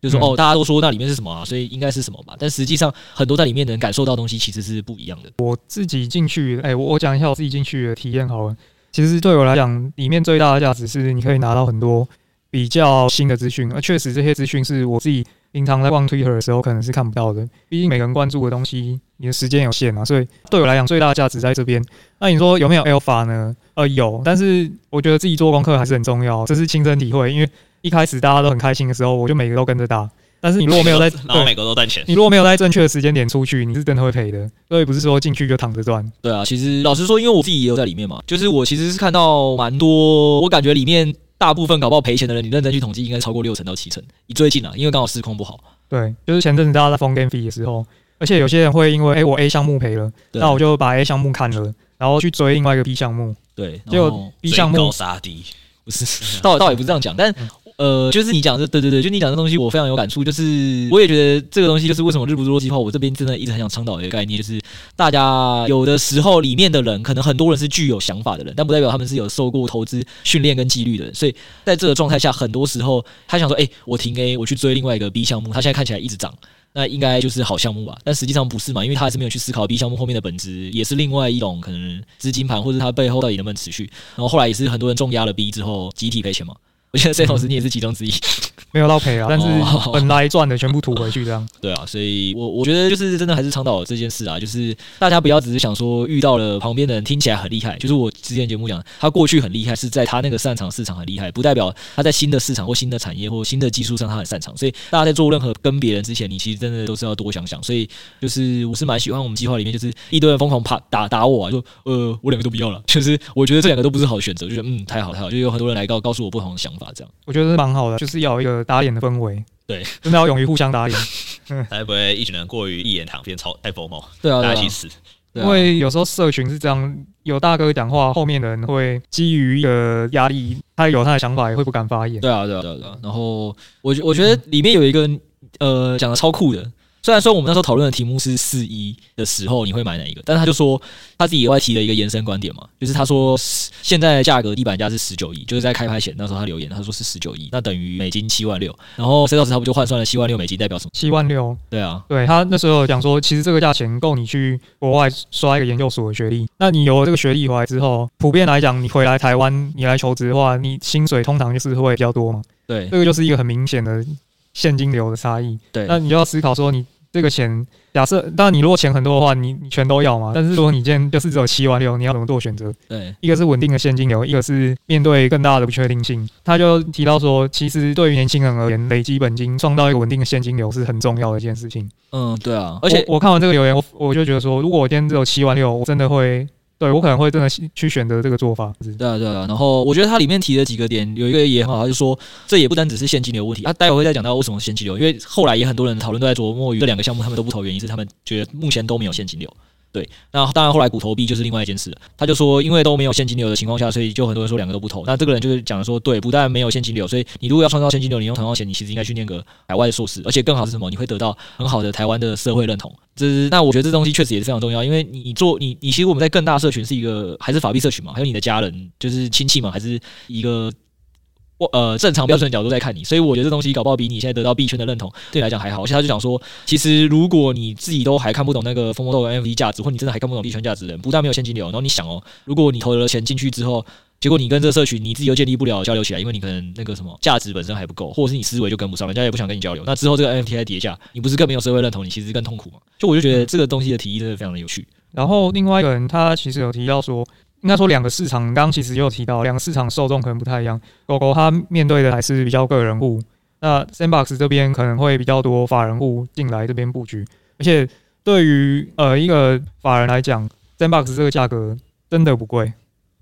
就是说，哦，大家都说那里面是什么啊，所以应该是什么吧？但实际上，很多在里面的人感受到的东西其实是不一样的。我自己进去，哎、欸，我我讲一下我自己进去的体验好了。其实对我来讲，里面最大的价值是你可以拿到很多比较新的资讯，而确实这些资讯是我自己平常在逛 Twitter 的时候可能是看不到的。毕竟每个人关注的东西，你的时间有限嘛，所以对我来讲最大的价值在这边。那你说有没有 Alpha 呢？呃，有，但是我觉得自己做功课还是很重要，这是亲身体会，因为。一开始大家都很开心的时候，我就每个都跟着打。但是你如果没有在，然后每个都赚钱，你如果没有在正确的时间点出去，你是真的会赔的。所以不是说进去就躺着赚。对啊，其实老实说，因为我自己也有在里面嘛，就是我其实是看到蛮多，我感觉里面大部分搞不好赔钱的人，你认真去统计，应该超过六成到七成。你最近啊，因为刚好市况不好。对，就是前阵子大家在疯 game fee 的时候，而且有些人会因为哎、欸、我 A 项目赔了，那我就把 A 项目砍了，然后去追另外一个 B 项目。对，就 B 项目高杀低，不是，倒倒也不是这样讲，但。呃，就是你讲的，对对对，就你讲的东西，我非常有感触。就是我也觉得这个东西，就是为什么日不落计划，我这边真的一直很想倡导一个概念，就是大家有的时候里面的人，可能很多人是具有想法的人，但不代表他们是有受过投资训练跟纪律的人。所以在这个状态下，很多时候他想说，哎、我停 A，我去追另外一个 B 项目，他现在看起来一直涨，那应该就是好项目吧？但实际上不是嘛，因为他还是没有去思考 B 项目后面的本质，也是另外一种可能资金盘，或者他背后到底能不能持续。然后后来也是很多人重压了 B 之后集体赔钱嘛。我觉得 Setos 你也是其中之一。没有到赔啊，但是本来赚的全部吐回去这样。对啊，所以我我觉得就是真的还是倡导这件事啊，就是大家不要只是想说遇到了旁边的人听起来很厉害，就是我之前节目讲，他过去很厉害，是在他那个擅长市场很厉害，不代表他在新的市场或新的产业或新的技术上他很擅长。所以大家在做任何跟别人之前，你其实真的都是要多想想。所以就是我是蛮喜欢我们计划里面就是一堆人疯狂啪打打我啊，说呃我两个都不要了，就是我觉得这两个都不是好的选择，就觉得嗯太好太好，就有很多人来告告诉我不同的想法，这样我觉得是蛮好的，就是要有一个打脸的氛围。对，真的要勇于互相打脸，才不会一群人过于一言堂，变超太疯魔。对啊，大家一起死。因为有时候社群是这样，有大哥讲话，后面的人会基于一个压力，他有他的想法，也会不敢发言。对啊，对啊，对啊。然后我觉我觉得里面有一个呃讲的超酷的。虽然说我们那时候讨论的题目是四一的时候你会买哪一个，但是他就说他自己额外提了一个延伸观点嘛，就是他说现在价格地板价是十九亿，就是在开拍前那时候他留言他说是十九亿，那等于美金七万六，然后 C 老师他不就换算了七万六美金代表什么？七万六，对啊，对他那时候讲说其实这个价钱够你去国外刷一个研究所的学历，那你有了这个学历回来之后，普遍来讲你回来台湾你来求职的话，你薪水通常就是会比较多嘛，对，这个就是一个很明显的现金流的差异，对，那你就要思考说你。这个钱，假设当然你如果钱很多的话，你你全都要嘛。但是说你今天就是只有七万六，你要怎么做选择？对，一个是稳定的现金流，一个是面对更大的不确定性。他就提到说，其实对于年轻人而言，累积本金创造一个稳定的现金流是很重要的一件事情。嗯，对啊。而且我，我看完这个留言，我我就觉得说，如果我今天只有七万六，我真的会。对，我可能会真的去选择这个做法。对啊，对啊。然后我觉得它里面提的几个点，有一个也很好，就是说这也不单只是现金流问题。他、待会会再讲到为什么现金流，因为后来也很多人讨论都在琢磨于这两个项目，他们都不投，原因是他们觉得目前都没有现金流。对，那当然后来股投币就是另外一件事了。他就说，因为都没有现金流的情况下，所以就很多人说两个都不投。那这个人就是讲说，对，不但没有现金流，所以你如果要创造现金流，你用同样钱，你其实应该去念个海外的硕士，而且更好是什么？你会得到很好的台湾的社会认同。这是那我觉得这东西确实也是非常重要，因为你做你你其实我们在更大社群是一个还是法币社群嘛，还有你的家人就是亲戚嘛，还是一个。我呃正常标准的角度在看你，所以我觉得这东西搞不好比你现在得到币圈的认同对你来讲还好。而且他就讲说，其实如果你自己都还看不懂那个风魔豆的 NFT 价值，或你真的还看不懂币圈价值的人，不但没有现金流，然后你想哦，如果你投了钱进去之后，结果你跟这个社群你自己又建立不了交流起来，因为你可能那个什么价值本身还不够，或者是你思维就跟不上，人家也不想跟你交流。那之后这个 NFT 在叠价，你不是更没有社会认同，你其实更痛苦嘛？就我就觉得这个东西的提议真的非常的有趣。然后另外一个人他其实有提到说。应该说两个市场，刚刚其实也有提到，两个市场受众可能不太一样。狗狗它面对的还是比较个人户，那 Sandbox 这边可能会比较多法人户进来这边布局。而且对于呃一个法人来讲，Sandbox 这个价格真的不贵，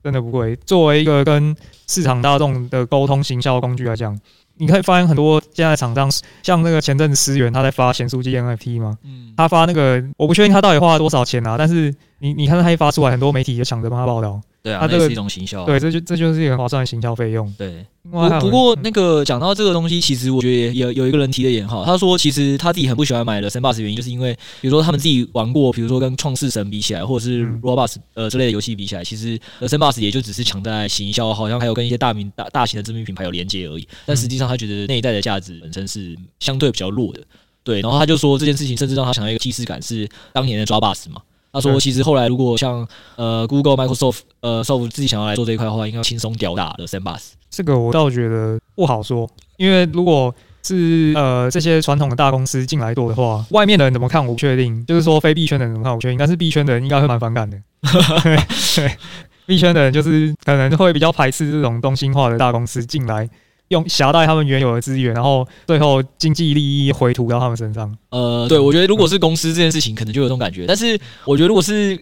真的不贵。作为一个跟市场大众的沟通行销工具来讲。你可以发现很多现在厂商，像那个前阵子思源他在发咸酥鸡 NFT 嘛，嗯，他发那个我不确定他到底花了多少钱啊，但是你你看他一发出来，很多媒体就抢着帮他报道。对啊，他这个是一种行销。对，这就这就是一个很划算的行销费用。对，不不过那个讲到这个东西，其实我觉得有有一个人提的也很好，他说其实他自己很不喜欢买的 Sandbox 原因，就是因为比如说他们自己玩过，比如说跟创世神比起来，或者是 Roblox 呃之类的游戏比起来，其实 Sandbox 也就只是抢在行销，好像还有跟一些大名大大型的知名品牌有连接而已。但实际上他觉得那一代的价值本身是相对比较弱的。对，然后他就说这件事情甚至让他想到一个既视感，是当年的抓 Bus 嘛。他说：“其实后来如果像呃 Google、Microsoft、呃 Soft 自己想要来做这一块的话，应该轻松吊打的 Sandbox。这个我倒觉得不好说，因为如果是呃这些传统的大公司进来做的话，外面的人怎么看我不确定。就是说非币圈的人怎么看我不确定，但是币圈的人应该会蛮反感的。对，币圈的人就是可能会比较排斥这种东西化的大公司进来。”用挟带他们原有的资源，然后最后经济利益回吐到他们身上。呃，对，我觉得如果是公司这件事情，可能就有这种感觉。但是我觉得如果是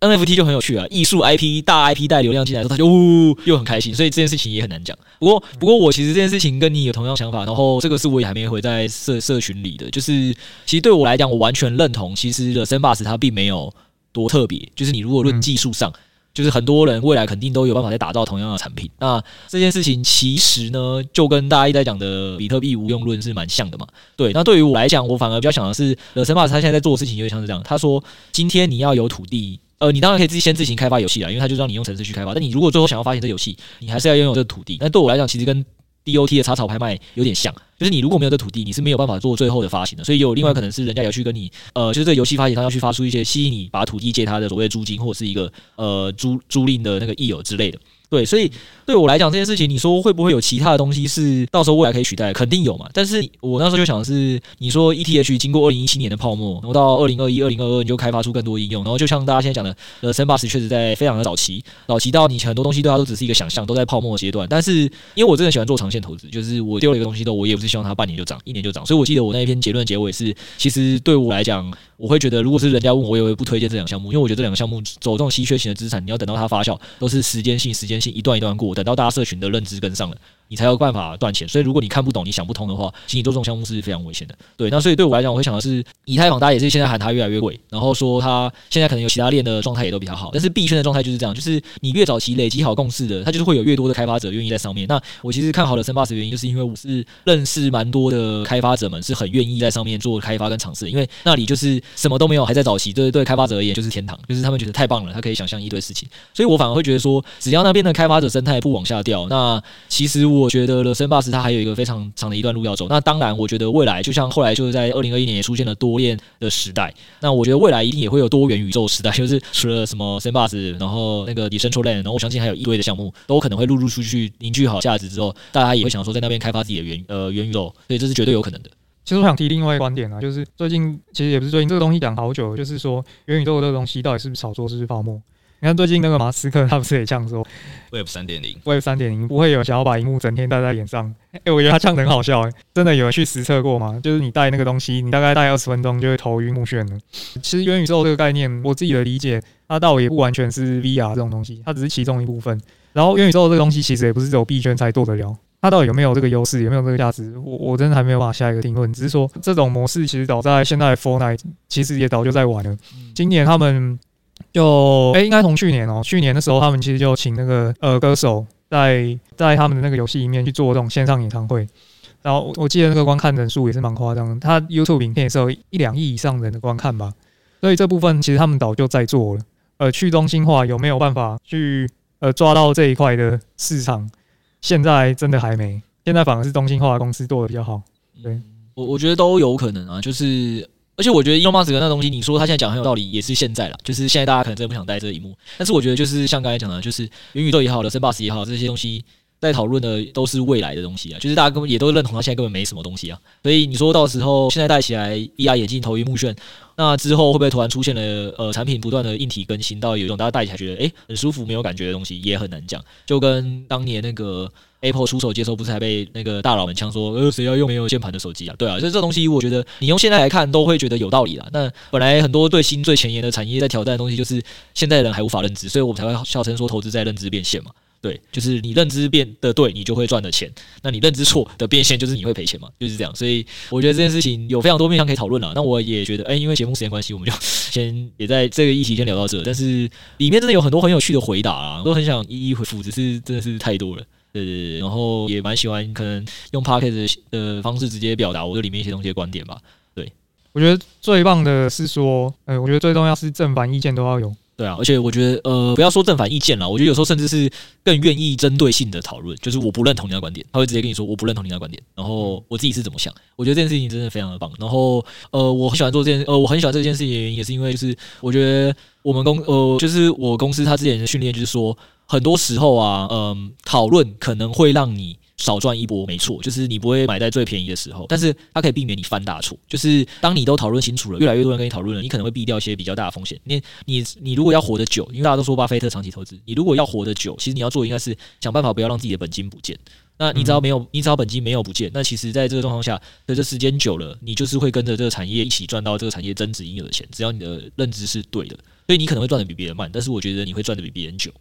NFT 就很有趣啊，艺术 IP 大 IP 带流量进来的时候，他就呜又很开心，所以这件事情也很难讲。不过，不过我其实这件事情跟你有同样想法，然后这个是我也还没回在社社群里的，就是其实对我来讲，我完全认同，其实的 Sandbox 它并没有多特别，就是你如果论技术上。嗯就是很多人未来肯定都有办法再打造同样的产品。那这件事情其实呢，就跟大家一直在讲的比特币无用论是蛮像的嘛。对，那对于我来讲，我反而比较想的是呃，神马他现在在做的事情有点像是这样。他说，今天你要有土地，呃，你当然可以自己先自行开发游戏啊，因为他就让你用程式去开发。但你如果最后想要发行这游戏，你还是要拥有这个土地。那对我来讲，其实跟 DOT 的插草拍卖有点像，就是你如果没有这土地，你是没有办法做最后的发行的。所以有另外可能是人家也要去跟你，呃，就是这游戏发行商要去发出一些吸引你把土地借他的所谓租金或者是一个呃租租赁的那个益友之类的。对，所以对我来讲这件事情，你说会不会有其他的东西是到时候未来可以取代？肯定有嘛。但是我那时候就想的是，你说 ETH 经过二零一七年的泡沫，然后到二零二一、二零二二，你就开发出更多应用，然后就像大家现在讲的，呃 s a n b o x 确实在非常的早期，早期到你很多东西对它都只是一个想象，都在泡沫阶段。但是因为我真的喜欢做长线投资，就是我丢了一个东西都，我也不是希望它半年就涨，一年就涨。所以我记得我那一篇结论结尾是，其实对我来讲，我会觉得如果是人家问我，我也会不推荐这两个项目，因为我觉得这两个项目走这种稀缺型的资产，你要等到它发酵，都是时间性、时间性一段一段过，等到大家社群的认知跟上了。你才有办法赚钱，所以如果你看不懂、你想不通的话，其实你做这种项目是非常危险的。对，那所以对我来讲，我会想的是，以太坊大家也是现在喊它越来越贵，然后说它现在可能有其他链的状态也都比较好，但是币圈的状态就是这样，就是你越早期累积好共识的，它就是会有越多的开发者愿意在上面。那我其实看好的 s a n b o 原因，就是因为我是认识蛮多的开发者们是很愿意在上面做开发跟尝试，因为那里就是什么都没有，还在早期，对对，开发者而言就是天堂，就是他们觉得太棒了，他可以想象一堆事情，所以我反而会觉得说，只要那边的开发者生态不往下掉，那其实我觉得了 Sandbox。是它还有一个非常长的一段路要走。那当然，我觉得未来就像后来就是在二零二一年也出现了多链的时代。那我觉得未来一定也会有多元宇宙时代，就是除了什么 Sandbox，然后那个 Decentraland，然后我相信还有一堆的项目都可能会陆陆续续凝聚好价值之后，大家也会想说在那边开发自己的元呃元宇宙，所以这是绝对有可能的。其实我想提另外一个观点啊，就是最近其实也不是最近这个东西讲好久，就是说元宇宙这个东西到底是不是炒作，是不是泡沫？你看最近那个马斯克，他不是也呛说，Web 三点零，Web 三点零不会有想要把荧幕整天戴在脸上。哎、欸，我觉得他呛得很好笑、欸，真的有人去实测过吗？就是你戴那个东西，你大概戴二十分钟就会头晕目眩了。其实元宇宙这个概念，我自己的理解，它倒也不完全是 VR 这种东西，它只是其中一部分。然后元宇宙这个东西其实也不是只有币圈才做得了，它到底有没有这个优势，有没有这个价值，我我真的还没有办法下一个定论。只是说这种模式其实早在现在 Fortnite 其实也早就在玩了。今年他们。就诶、欸，应该从去年哦、喔，去年的时候，他们其实就请那个呃歌手在在他们的那个游戏里面去做这种线上演唱会，然后我记得那个观看人数也是蛮夸张的，他 YouTube 影片也是有一两亿以上人的观看吧，所以这部分其实他们早就在做了。呃，去中心化有没有办法去呃抓到这一块的市场？现在真的还没，现在反而是中心化的公司做的比较好。对，我我觉得都有可能啊，就是。而且我觉得 Elon Musk 那东西，你说他现在讲很有道理，也是现在了。就是现在大家可能真的不想待这一幕，但是我觉得就是像刚才讲的，就是元宇宙也好的，Sandbox 也好，这些东西在讨论的都是未来的东西啊。就是大家根本也都认同，他现在根本没什么东西啊。所以你说到时候现在戴起来 VR 眼镜头晕目眩，那之后会不会突然出现了呃产品不断的硬体更新，到有一种大家戴起来觉得诶、很舒服没有感觉的东西，也很难讲。就跟当年那个。Apple 出手接收不是还被那个大佬们呛说，呃，谁要用没有键盘的手机啊？对啊，所以这东西我觉得你用现在来看都会觉得有道理啦。那本来很多最新最前沿的产业在挑战的东西，就是现在人还无法认知，所以我们才会笑称说投资在认知变现嘛。对，就是你认知变得对，你就会赚的钱；那你认知错的变现，就是你会赔钱嘛，就是这样。所以我觉得这件事情有非常多面向可以讨论了。那我也觉得，哎，因为节目时间关系，我们就 先也在这个议题先聊到这。但是里面真的有很多很有趣的回答啊，都很想一一回复，只是真的是太多了。对对对，然后也蛮喜欢可能用 podcast 的方式直接表达我对里面一些东西的观点吧。对，我觉得最棒的是说，呃，我觉得最重要是正反意见都要有。对啊，而且我觉得，呃，不要说正反意见了，我觉得有时候甚至是更愿意针对性的讨论，就是我不认同你的观点，他会直接跟你说我不认同你的观点，然后我自己是怎么想。我觉得这件事情真的非常的棒。然后，呃，我很喜欢做这件，呃，我很喜欢这件事情也是因为，就是我觉得我们公，呃，就是我公司他之前的训练就是说。很多时候啊，嗯，讨论可能会让你少赚一波，没错，就是你不会买在最便宜的时候，但是它可以避免你犯大错。就是当你都讨论清楚了，越来越多人跟你讨论了，你可能会避掉一些比较大的风险。你你你如果要活得久，因为大家都说巴菲特长期投资，你如果要活得久，其实你要做的应该是想办法不要让自己的本金不见。那你只要没有，你只要本金没有不见，那其实在这个状况下，随着时间久了，你就是会跟着这个产业一起赚到这个产业增值应有的钱。只要你的认知是对的，所以你可能会赚得比别人慢，但是我觉得你会赚得比别人久。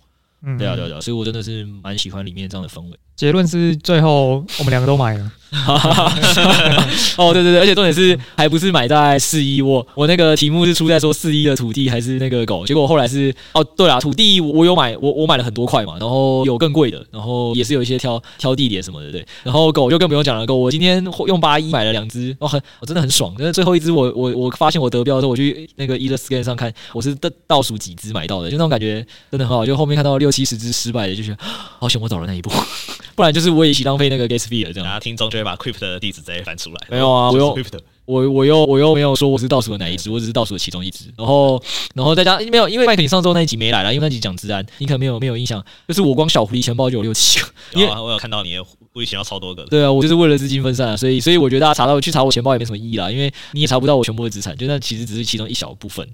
嗯，对啊，对啊，对啊，所以我真的是蛮喜欢里面这样的氛围。结论是最后我们两个都买了。哦，对对对，而且重点是还不是买在四一，我我那个题目是出在说四一的土地还是那个狗，结果后来是哦，对啦，土地我有买，我我买了很多块嘛，然后有更贵的，然后也是有一些挑挑地点什么的，对。然后狗就更不用讲了，狗我今天用八一买了两只，哦很我真的很爽，但是最后一只我我我发现我得标的时候，我去那个 Etherscan 上看，我是倒倒数几只买到的，就那种感觉真的很好，就后面看到六七十只失败的，就觉得 好险我走了那一步，不然就是我也一起浪费那个 gas fee 了，这样。大家听众会把 Crypt 的地址直接翻出来。没有啊，我用我我又我又没有说我是倒数的哪一只，我只是倒数的其中一只。然后然后再加没有，因为麦克你上周那一集没来了，因为那集讲治安，你可能没有没有印象，就是我光小狐狸钱包就有六七个，因为我有看到你的狐狸钱包超多个。对啊，我就是为了资金分散啊，所以所以我觉得大家查到去查我钱包也没什么意义啦，因为你也查不到我全部的资产，就那其实只是其中一小部分。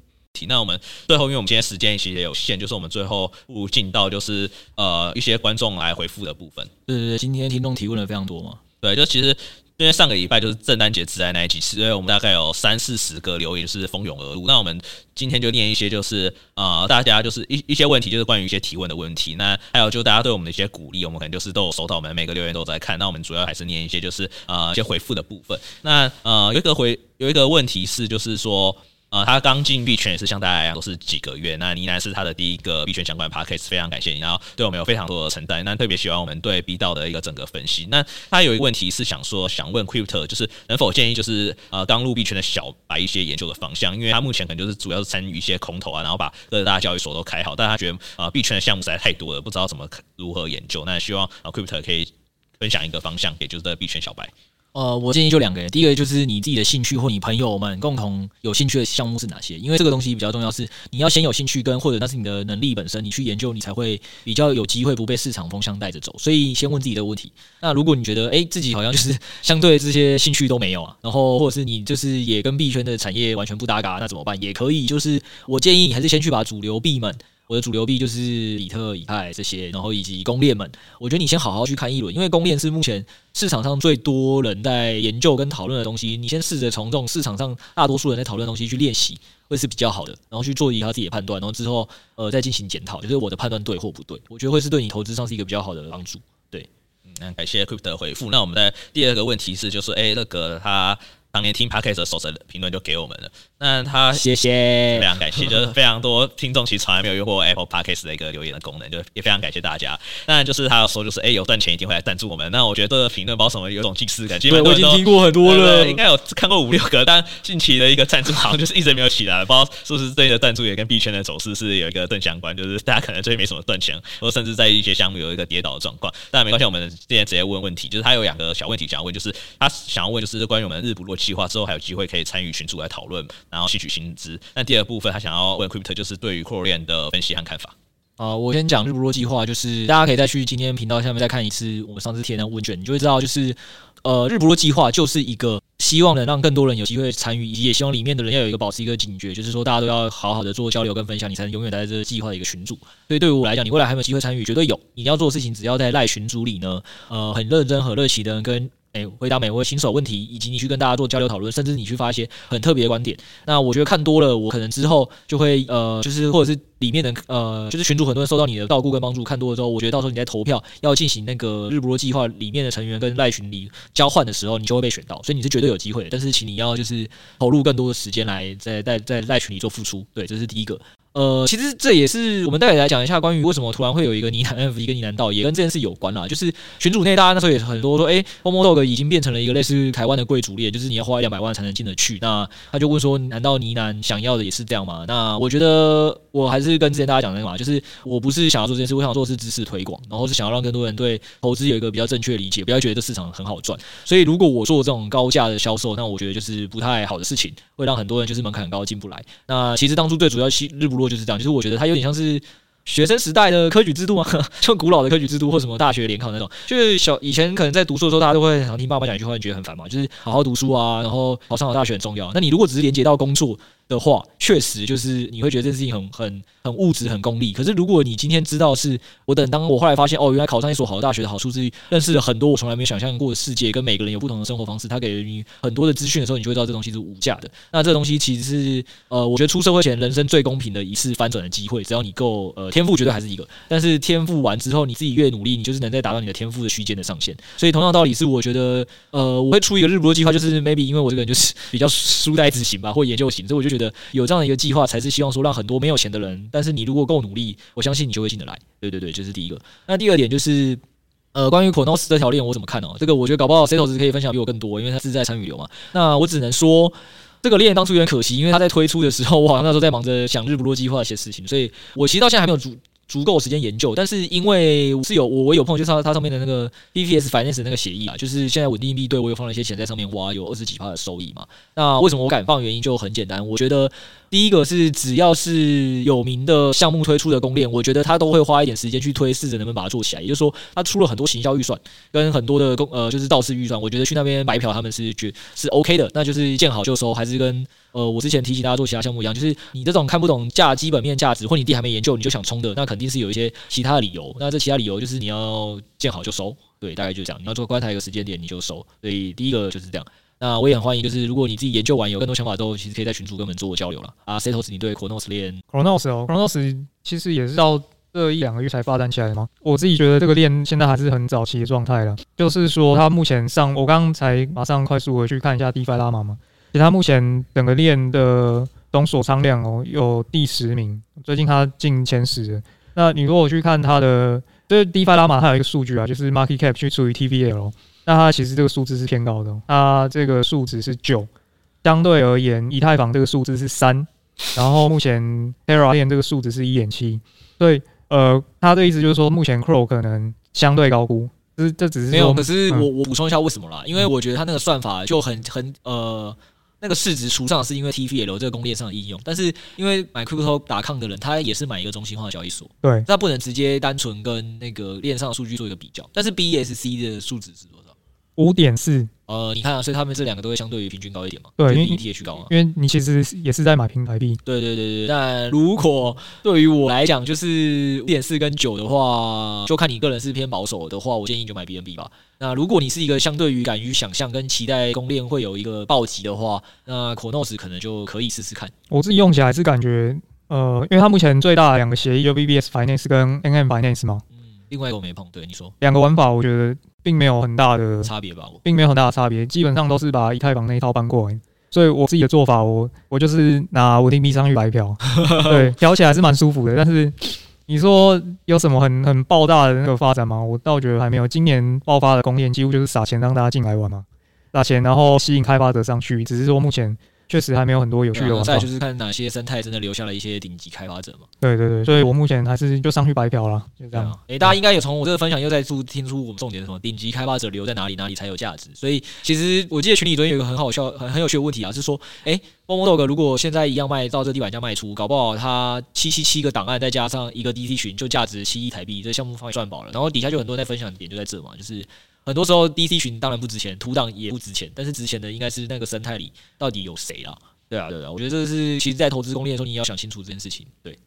那我们最后，因为我们今天时间其实也有限，就是我们最后不如进到就是呃一些观众来回复的部分。对对对，今天听众提问的非常多嘛。对，就其实因为上个礼拜就是圣诞节之爱那一集，所以我们大概有三四十个留言是蜂拥而入。那我们今天就念一些，就是呃大家就是一一些问题，就是关于一些提问的问题。那还有就大家对我们的一些鼓励，我们可能就是都有收到，我们每个留言都在看。那我们主要还是念一些就是呃一些回复的部分。那呃有一个回有一个问题是，就是说。呃，他刚进币圈也是像大家一样都是几个月。那呢喃是他的第一个币圈相关 podcast，非常感谢你，然后对我们有非常多的承担。那特别喜欢我们对 B 道的一个整个分析。那他有一个问题是想说，想问 Crypto，就是能否建议就是呃刚入币圈的小白一些研究的方向？因为他目前可能就是主要是参与一些空投啊，然后把各大交易所都开好，但他觉得呃币圈的项目实在太多了，不知道怎么如何研究。那希望呃 Crypto 可以分享一个方向，给就是币圈小白。呃，我建议就两个，第一个就是你自己的兴趣或你朋友们共同有兴趣的项目是哪些？因为这个东西比较重要，是你要先有兴趣跟或者那是你的能力本身，你去研究，你才会比较有机会不被市场风向带着走。所以先问自己的问题。那如果你觉得诶自己好像就是相对这些兴趣都没有啊，然后或者是你就是也跟币圈的产业完全不搭嘎，那怎么办？也可以，就是我建议你还是先去把主流币们。我的主流币就是比特、以太这些，然后以及公链们。我觉得你先好好去看一轮，因为公链是目前市场上最多人在研究跟讨论的东西。你先试着从这种市场上大多数人在讨论的东西去练习，会是比较好的。然后去做一下自己的判断，然后之后呃再进行检讨，就是我的判断对或不对。我觉得会是对你投资上是一个比较好的帮助。对，嗯，感谢 Crypto 的回复。那我们的第二个问题是，就是哎，那个他当年听 Podcast 的时候的评论就给我们了。那他谢谢，非常感谢，就是非常多听众其实从来没有用过 Apple Podcast 的一个留言的功能，就也非常感谢大家。那就是他有说，就是哎、欸，有赚钱一定会来赞助我们。那我觉得这个评论包什么有种近似感，对，我已经听过很多了，应该有看过五六个，但近期的一个赞助好像就是一直没有起来，不知道是不是这个赞助也跟币圈的走势是有一个正相关，就是大家可能最近没什么赚钱，或者甚至在一些项目有一个跌倒的状况。但没关系，我们今天直接问问题，就是他有两个小问题想要问，就是他想要问就是关于我们日不落计划之后还有机会可以参与群组来讨论，然后吸取薪资。那第二部分，他想要问 Crypto，就是对于区块链的分析和看法。啊、呃，我先讲日不落计划，就是大家可以再去今天频道下面再看一次我们上次填的问卷，你就会知道，就是呃，日不落计划就是一个希望能让更多人有机会参与，也希望里面的人要有一个保持一个警觉，就是说大家都要好好的做交流跟分享，你才能永远待在这个计划的一个群组。所以对于我来讲，你未来还有没有机会参与？绝对有。你要做的事情，只要在赖群组里呢，呃，很认真、很热情的跟。诶，回答每位新手问题，以及你去跟大家做交流讨论，甚至你去发一些很特别的观点。那我觉得看多了，我可能之后就会呃，就是或者是。里面的呃，就是群主很多人收到你的照顾跟帮助，看多了之后，我觉得到时候你在投票要进行那个日不落计划里面的成员跟赖群里交换的时候，你就会被选到，所以你是绝对有机会的。但是请你要就是投入更多的时间来在在在赖群里做付出，对，这是第一个。呃，其实这也是我们待会来讲一下关于为什么突然会有一个呢喃 F 一个呢喃道，也跟这件事有关啦。就是群组内大家那时候也是很多说，诶，Momo Dog 已经变成了一个类似台湾的贵族猎，就是你要花两百万才能进得去。那他就问说，难道呢喃想要的也是这样吗？那我觉得我还是跟之前大家讲的那个嘛，就是我不是想要做这件事，我想做的是知识推广，然后是想要让更多人对投资有一个比较正确的理解，不要觉得这市场很好赚。所以如果我做这种高价的销售，那我觉得就是不太好的事情，会让很多人就是门槛很高进不来。那其实当初最主要日不落就是这样，就是我觉得它有点像是学生时代的科举制度嘛，像古老的科举制度或什么大学联考那种，就是小以前可能在读书的时候，大家都会常听爸爸讲一句话，你觉得很烦嘛，就是好好读书啊，然后考上好大学很重要。那你如果只是连接到工作的话，确实就是你会觉得这件事情很很很物质、很功利。可是如果你今天知道是我等当我后来发现哦，原来考上一所好的大学的好处是认识了很多我从来没有想象过的世界，跟每个人有不同的生活方式，他给了你很多的资讯的时候，你就会知道这东西是无价的。那这东西其实是呃，我觉得出社会前人生最公平的一次翻转的机会。只要你够呃天赋，绝对还是一个。但是天赋完之后，你自己越努力，你就是能再达到你的天赋的区间的上限。所以同样道理是，我觉得呃，我会出一个日不落计划，就是 maybe 因为我这个人就是比较书呆子型吧，或研究型，所以我就觉得觉得有这样的一个计划，才是希望说让很多没有钱的人，但是你如果够努力，我相信你就会进得来。对对对，这、是第一个。那第二点就是，呃，关于 Cronos 这条链，我怎么看呢、这个我觉得搞不好 Setos 可以分享比我更多，因为他是在参与流嘛。那我只能说，这个链当初有点可惜，因为他在推出的时候，我好像那时候在忙着想日不落计划一些事情，所以我其实到现在还没有主足够时间研究，但是因为是有我我有朋友就是他他上面的那个 BPS Finance 的那个协议啊，就是现在稳定币对我有放了一些钱在上面挖，有二十几趴的收益嘛。那为什么我敢放？原因就很简单，我觉得第一个是只要是有名的项目推出的公链，我觉得他都会花一点时间去推，试着能不能把它做起来。也就是说，他出了很多行销预算跟很多的公呃就是造势预算，我觉得去那边白嫖他们是觉是 OK 的，那就是见好就收，还是跟。呃，我之前提醒大家做其他项目一样，就是你这种看不懂价基本面价值，或你弟还没研究你就想冲的，那肯定是有一些其他的理由。那这其他理由就是你要见好就收，对，大概就是这样。你要做观察一个时间点你就收，所以第一个就是这样。那我也很欢迎，就是如果你自己研究完有更多想法之后，其实可以在群组跟我们做交流了。啊，Setos，你对 Chronos 链？Chronos 哦，Chronos 其实也是到这一两个月才发展起来的吗？我自己觉得这个链现在还是很早期的状态了，就是说它目前上，我刚才马上快速回去看一下 DeFi Llama 嘛。其实它目前整个链的总锁仓量哦，有第十名，最近它进前十。那你如果去看它的，就是 DeFi Llama 它有一个数据啊，就是 Market Cap 去除以 TVL，那它其实这个数字是偏高的，它这个数值是九，相对而言，以太坊这个数字是三，然后目前 Terra 链这个数值是一点七，所以呃，他的意思就是说，目前 Crow 可能相对高估，这这只是没有，可是我我补充一下为什么啦，因为我觉得它那个算法就很很呃。那个市值除上是因为 TVL 这个公链上的应用，但是因为买 Crypto 打抗的人，他也是买一个中心化的交易所，对，那不能直接单纯跟那个链上的数据做一个比较。但是 BSC 的数值是多少？五点四。呃，你看啊，所以他们这两个都会相对于平均高一点嘛？对，因为 ETH 高嘛。因为你其实也是在买平台币。对对对对。但如果对于我来讲，就是五点四跟九的话，就看你个人是偏保守的话，我建议就买 BNB 吧。那如果你是一个相对于敢于想象跟期待公链会有一个暴击的话，那 Cronos 可能就可以试试看。我自己用起来是感觉，呃，因为它目前最大的两个协议就 BBS Finance 跟 NM Finance 嘛。嗯，另外一个我没碰。对，你说。两个玩法，我觉得。并没有很大的差别吧，并没有很大的差别，基本上都是把以太坊那一套搬过来，所以我自己的做法，我我就是拿稳定币上去白嫖，对，嫖起来是蛮舒服的。但是你说有什么很很爆炸的那个发展吗？我倒觉得还没有。今年爆发的公链几乎就是撒钱让大家进来玩嘛，撒钱然后吸引开发者上去，只是说目前。确实还没有很多有趣的玩法。再就是看哪些生态真的留下了一些顶级开发者嘛。对对对，所以我目前还是就上去白嫖了，就这样。诶、欸，大家应该有从我这个分享又在注听出我们重点是什么？顶级开发者留在哪里，哪里才有价值？所以其实我记得群里昨天有一个很好笑、很很有趣的问题啊，是说，诶，Momodog 如果现在一样卖照这个地板价卖出，搞不好它七七七个档案再加上一个 DC 群，就价值七亿台币，这项目方也赚饱了。然后底下就很多人在分享点就在这嘛，就是。很多时候，DC 群当然不值钱，图档也不值钱，但是值钱的应该是那个生态里到底有谁了？对啊，对啊，我觉得这是其实，在投资攻略的时候，你要想清楚这件事情。对，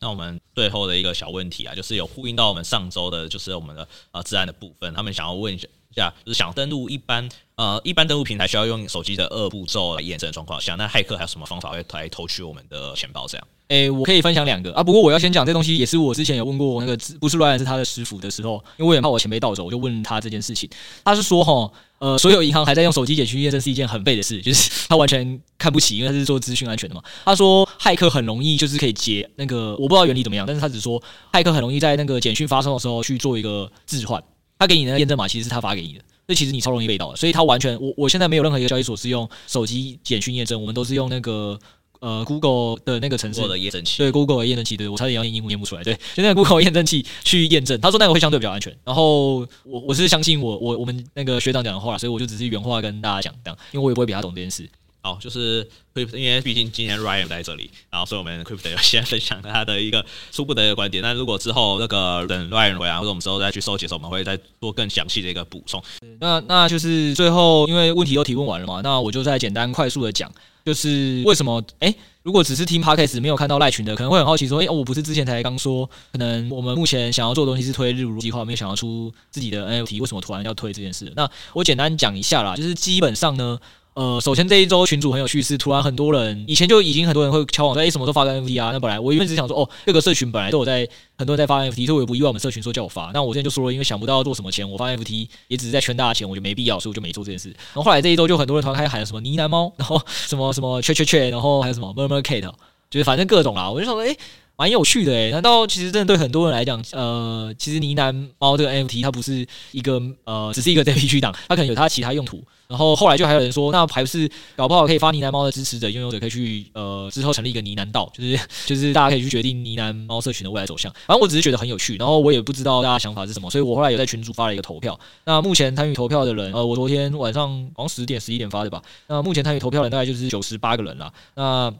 那我们最后的一个小问题啊，就是有呼应到我们上周的，就是我们的呃资安的部分，他们想要问一下下，就是想登录一般呃一般登录平台需要用手机的二步骤来验证状况下，那骇客还有什么方法会来偷取我们的钱包？这样？诶、我可以分享两个啊，不过我要先讲这东西，也是我之前有问过那个不是 Ryan 是他的师傅的时候，因为我也怕我钱被盗走，我就问他这件事情。他是说齁，呃，所有银行还在用手机简讯验证是一件很废的事，就是 他完全看不起，因为他是做资讯安全的嘛。他说骇客很容易就是可以截那个，我不知道原理怎么样，但是他只说骇客很容易在那个简讯发送的时候去做一个置换，他给你的验证码其实是他发给你的，所以其实你超容易被盗的。所以他完全，我我现在没有任何一个交易所是用手机简讯验证，我们都是用那个。呃，Google 的那个程式的验证器，对，Google 的验证器，对，我差点要念英文念不出来，对，就那个 Google 验证器去验证，他说那个会相对比较安全。然后我我是相信我我我们那个学长讲的话，所以我就只是原话跟大家讲这样，因为我也不会比他懂这件事。好，就是 Crypt，因为毕竟今天 Ryan 在这里，然后所以我们 Crypto 先分享他的一个初步的一个观点。那如果之后那个等 Ryan 回来，或者我们之后再去收集的时候，我们会再做更详细的一个补充。那那就是最后，因为问题都提问完了嘛，那我就再简单快速的讲。就是为什么？哎、如果只是听 Podcast 没有看到赖群的，可能会很好奇说：哎、欸，我不是之前才刚说，可能我们目前想要做的东西是推日如计划，没有想要出自己的 NFT，为什么突然要推这件事？那我简单讲一下啦，就是基本上呢。呃，首先这一周群主很有趣，是突然很多人以前就已经很多人会敲网说，哎，什么时候发个 NFT 啊？那本来我原本只想说，哦，各个社群本来都有在很多人在发 NFT，所以我也不意外我们社群说叫我发。那我之前就说了，因为想不到要做什么钱，我发 NFT 也只是在圈大家钱，我就没必要，所以我就没做这件事。然后后来这一周就很多人突然开始喊什么呢喃猫，然后什么什么雀雀雀，然后还有什么 Murmur Kate，就是反正各种啦。我就想说，哎。蛮有趣的诶，难道其实真的对很多人来讲，呃，其实呢喃猫这个 NFT 它不是一个呃，只是一个 JPG 档，它可能有它其他用途。然后后来就还有人说，那还不是搞不好可以发呢喃猫的支持者、拥有者可以去呃之后成立一个呢喃道，就是 就是大家可以去决定呢喃猫社群的未来走向。反正我只是觉得很有趣，然后我也不知道大家想法是什么，所以我后来有在群组发了一个投票。那目前参与投票的人，呃，我昨天晚上好像十点十一点发的吧。那目前参与投票的人大概就是九十八个人了。那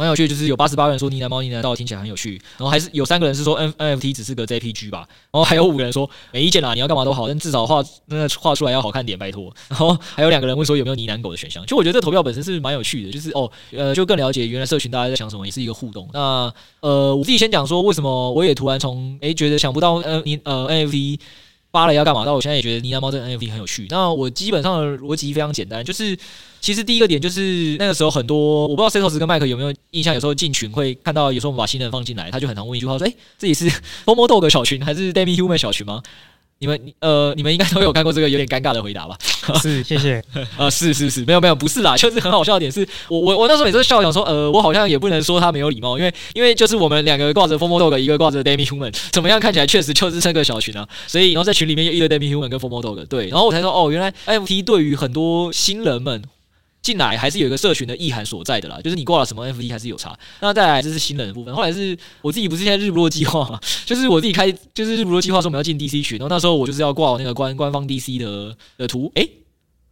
蛮有趣，就是有八十八个人说呢喃猫呢喃道听起来很有趣，然后还是有三个人是说 N NFT 只是个 JPG 吧，然后还有五个人说没意见啦，你要干嘛都好，但至少画那个画出来要好看点，拜托。然后还有两个人问说有没有呢喃狗的选项，就我觉得这投票本身是蛮有趣的，就是哦呃就更了解原来社群大家在想什么，也是一个互动。那呃我自己先讲说为什么我也突然从诶觉得想不到 N 呃 NFT 扒了要干嘛，但我现在也觉得尼亚猫这个 NFT 很有趣。那我基本上的逻辑非常简单，就是。其实第一个点就是那个时候很多，我不知道 s a t o s 跟麦克有没有印象，有时候进群会看到，有时候我们把新人放进来，他就很常问一句话说：“诶，这里是 FOMO Dog 小群还是 Demihuman 小群吗？”你们呃，你们应该都有看过这个有点尴尬的回答吧？是，谢谢。呃，是是是，没有没有，不是啦，就是很好笑的点是，我我我那时候每次笑想说，呃，我好像也不能说他没有礼貌，因为因为就是我们两个挂着 FOMO Dog，一个挂着 Demihuman，怎么样看起来确实就是这个小群啊，所以然后在群里面又一堆 Demihuman 跟 FOMO Dog，对，然后我才说哦，原来 NFT 对于很多新人们。进来还是有一个社群的意涵所在的啦，就是你挂了什么 NFT 还是有差。那再来就是新人的部分，后来是我自己不是现在日不落计划嘛，就是我自己开就是日不落计划说我们要进 DC 群，然后那时候我就是要挂我那个官官方 DC 的的图，诶、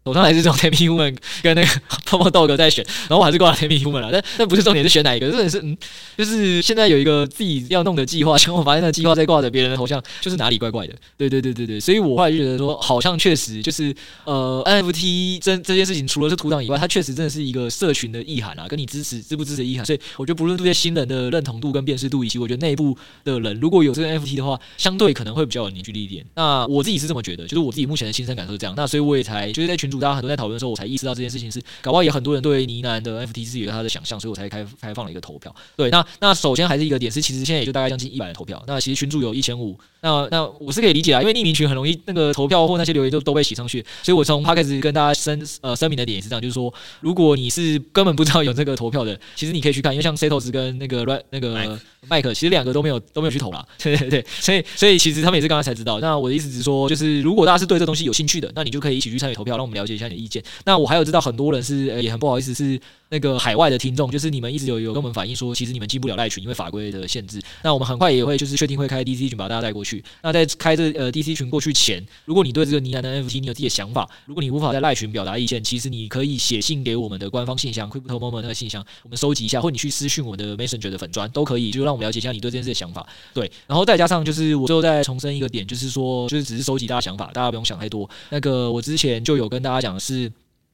头上还是这种 Demihuman 跟那个 FOMO Dog 在选，然后我还是挂了 Demihuman 了，但但不是重点是选哪一个，重点是嗯，就是现在有一个自己要弄的计划，结果我发现那计划在挂着别人的头像，就是哪里怪怪的。对对对对对，所以我后来就觉得说，好像确实就是呃 NFT 这这件事情，除了是图档以外，它确实真的是一个社群的意涵啊，跟你支持支不支持意涵。所以我觉得不论这些新人的认同度跟辨识度，以及我觉得内部的人如果有这个 NFT 的话，相对可能会比较有凝聚力一点。那我自己是这么觉得，就是我自己目前的亲身感受是这样。那所以我也才就是在群主。大家很多在讨论的时候，我才意识到这件事情是，搞不好也很多人对呢喃的 NFT 是有他的想象，所以我才开开放了一个投票。对，那那首先还是一个点是，其实现在也就大概将近一百人投票。那其实群主有一千五，那那我是可以理解啊，因为匿名群很容易那个投票或那些留言就都被洗上去。所以我从他开始跟大家声呃声明的点也是这样，就是说，如果你是根本不知道有这个投票的，其实你可以去看，因为像 Setos 跟那个那个麦克，其实两个都没有都没有去投了。对对对，所以所以其实他们也是刚刚才知道。那我的意思是说，就是如果大家是对这东西有兴趣的，那你就可以一起去参与投票，让我们了解一下你的意见。那我还有知道很多人是也很不好意思，是那个海外的听众，就是你们一直有有跟我们反映说，其实你们进不了赖群，因为法规的限制。那我们很快也会就是确定会开 DC 群，把大家带过去。那在开这呃 DC 群过去前，如果你对这个呢喃的 NFT 你有自己的想法，如果你无法在赖群表达意见，其实你可以写信给我们的官方信箱 Crypto Moment 那个信箱，我们收集一下，或你去私讯我的 Messenger 的粉砖都可以，就让我们了解一下你对这件事的想法。对，然后再加上就是我最后再重申一个点，就是说就是只是收集大家想法，大家不用想太多。那个我之前就有跟大家讲的是。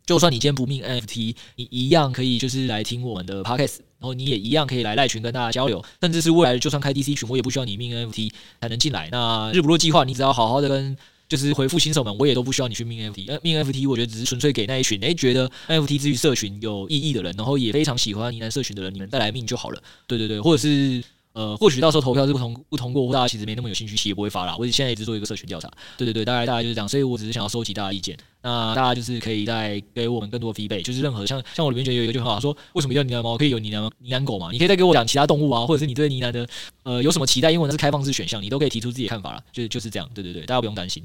就算你今天不命 NFT，你一样可以就是来听我们的 Podcast，然后你也一样可以来赖群跟大家交流，甚至是未来就算开 DC 群，我也不需要你命 NFT 才能进来。那日不落计划，你只要好好的跟就是回复新手们，我也都不需要你去命 NFT。命 NFT 我觉得只是纯粹给那一群诶、觉得 NFT 之于社群有意义的人，然后也非常喜欢呢喃社群的人，你们带来命就好了。对对对，或者是。呃，或许到时候投票是不通不通过，大家其实没那么有兴趣，其实也不会发啦。我现在一直做一个社群调查，对对对，大概大概就是这样。所以我只是想要收集大家意见，那大家就是可以再给我们更多 feedback，就是任何像像我里面觉得有一个就很好，说为什么叫呢喃猫可以有呢喃呢喃狗嘛？你可以再给我讲其他动物啊，或者是你对呢喃的呃有什么期待？因为那是开放式选项，你都可以提出自己的看法啦。就是就是这样，对对对，大家不用担心。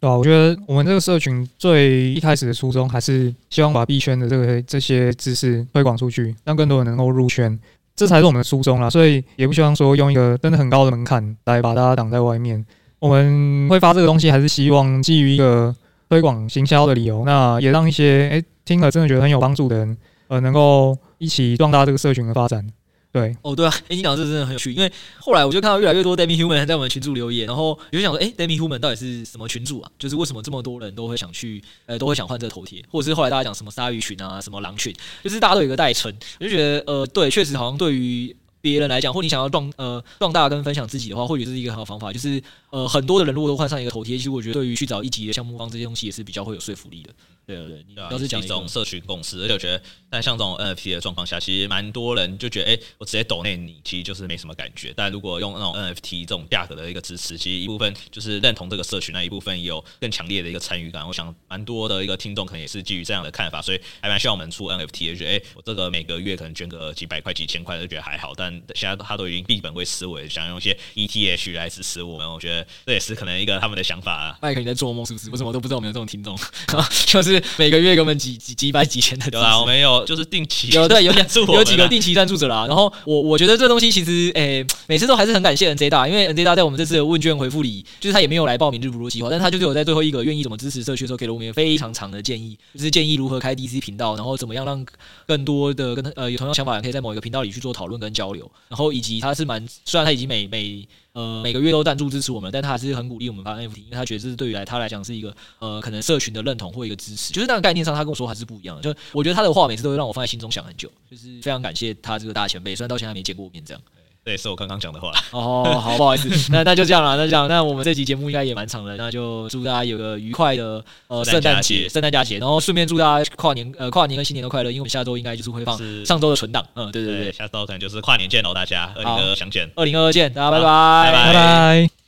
对啊，我觉得我们这个社群最一开始的初衷还是希望把币圈的这个这些知识推广出去，让更多人能够入圈。这才是我们的初衷啦，所以也不希望说用一个真的很高的门槛来把大家挡在外面。我们会发这个东西，还是希望基于一个推广行销的理由，那也让一些诶听了真的觉得很有帮助的人，呃，能够一起壮大这个社群的发展。对哦，对啊，哎，你讲这真的很有趣，因为后来我就看到越来越多 Demihuman 在我们群组留言，然后我就想说，哎，Demihuman 到底是什么群组啊？就是为什么这么多人都会想去，呃，都会想换这个头贴，或者是后来大家讲什么鲨鱼群啊，什么狼群，就是大家都有一个代称，我就觉得，呃，对，确实好像对于别人来讲，或你想要壮呃壮大跟分享自己的话，或许这是一个很好方法，就是呃很多的人如果都换上一个头贴，其实我觉得对于去找一级的项目方这些东西也是比较会有说服力的。对对对，要是讲一种社群共识，而且我觉得，但像这种 NFT 的状况下，其实蛮多人就觉得，哎，我直接抖内你，其实就是没什么感觉。但如果用那种 NFT 这种价格的一个支持，其实一部分就是认同这个社群，那一部分也有更强烈的一个参与感。我想，蛮多的一个听众可能也是基于这样的看法，所以还蛮希望我们出 NFT 的。觉得，哎，我这个每个月可能捐个几百块、几千块，就觉得还好。但现在他都已经闭本位思维，想用一些 ETH 来支持我们，我觉得这也是可能一个他们的想法啊。麦克，你在做梦是不是？我怎么都不知道我们有这种听众，就是每个月给我们几 几几百几千的。对啊，我们有就是定期有对有点有几个定期赞助者啦。然后我我觉得这东西其实诶、欸，每次都还是很感谢 NZ 大，因为 NZ 大在我们这次的问卷回复里，就是他也没有来报名日不落计划，但他就是有在最后一个愿意怎么支持社区的时候，给了我们一个非常长的建议，就是建议如何开 DC 频道，然后怎么样让更多的跟呃有同样想法可以在某一个频道里去做讨论跟交流，然后以及他是蛮虽然他已经每每呃每个月都赞助支持我们，但他还是很鼓励我们发 NFT，因为他觉得这是对于来他来讲是一个呃可能社群的认同或一个支持，就是那个概念上他跟我说还是不一样的，就我觉得他的话每次都会让我放在心中想很久，就是非常感谢他这个大前辈，虽然到现在还没见过面这样。对，是我刚刚讲的话。哦，好，不好意思，那那就这样了，那这样，那我们这期节目应该也蛮长的，那就祝大家有个愉快的呃圣诞节、圣诞佳节，然后顺便祝大家跨年呃跨年跟新年都快乐，因为我们下周应该就是会放上周的存档，嗯，对对对，下周可能就是跨年见喽，大家二零二二相见，二零二二见，大家拜拜，拜拜。拜拜。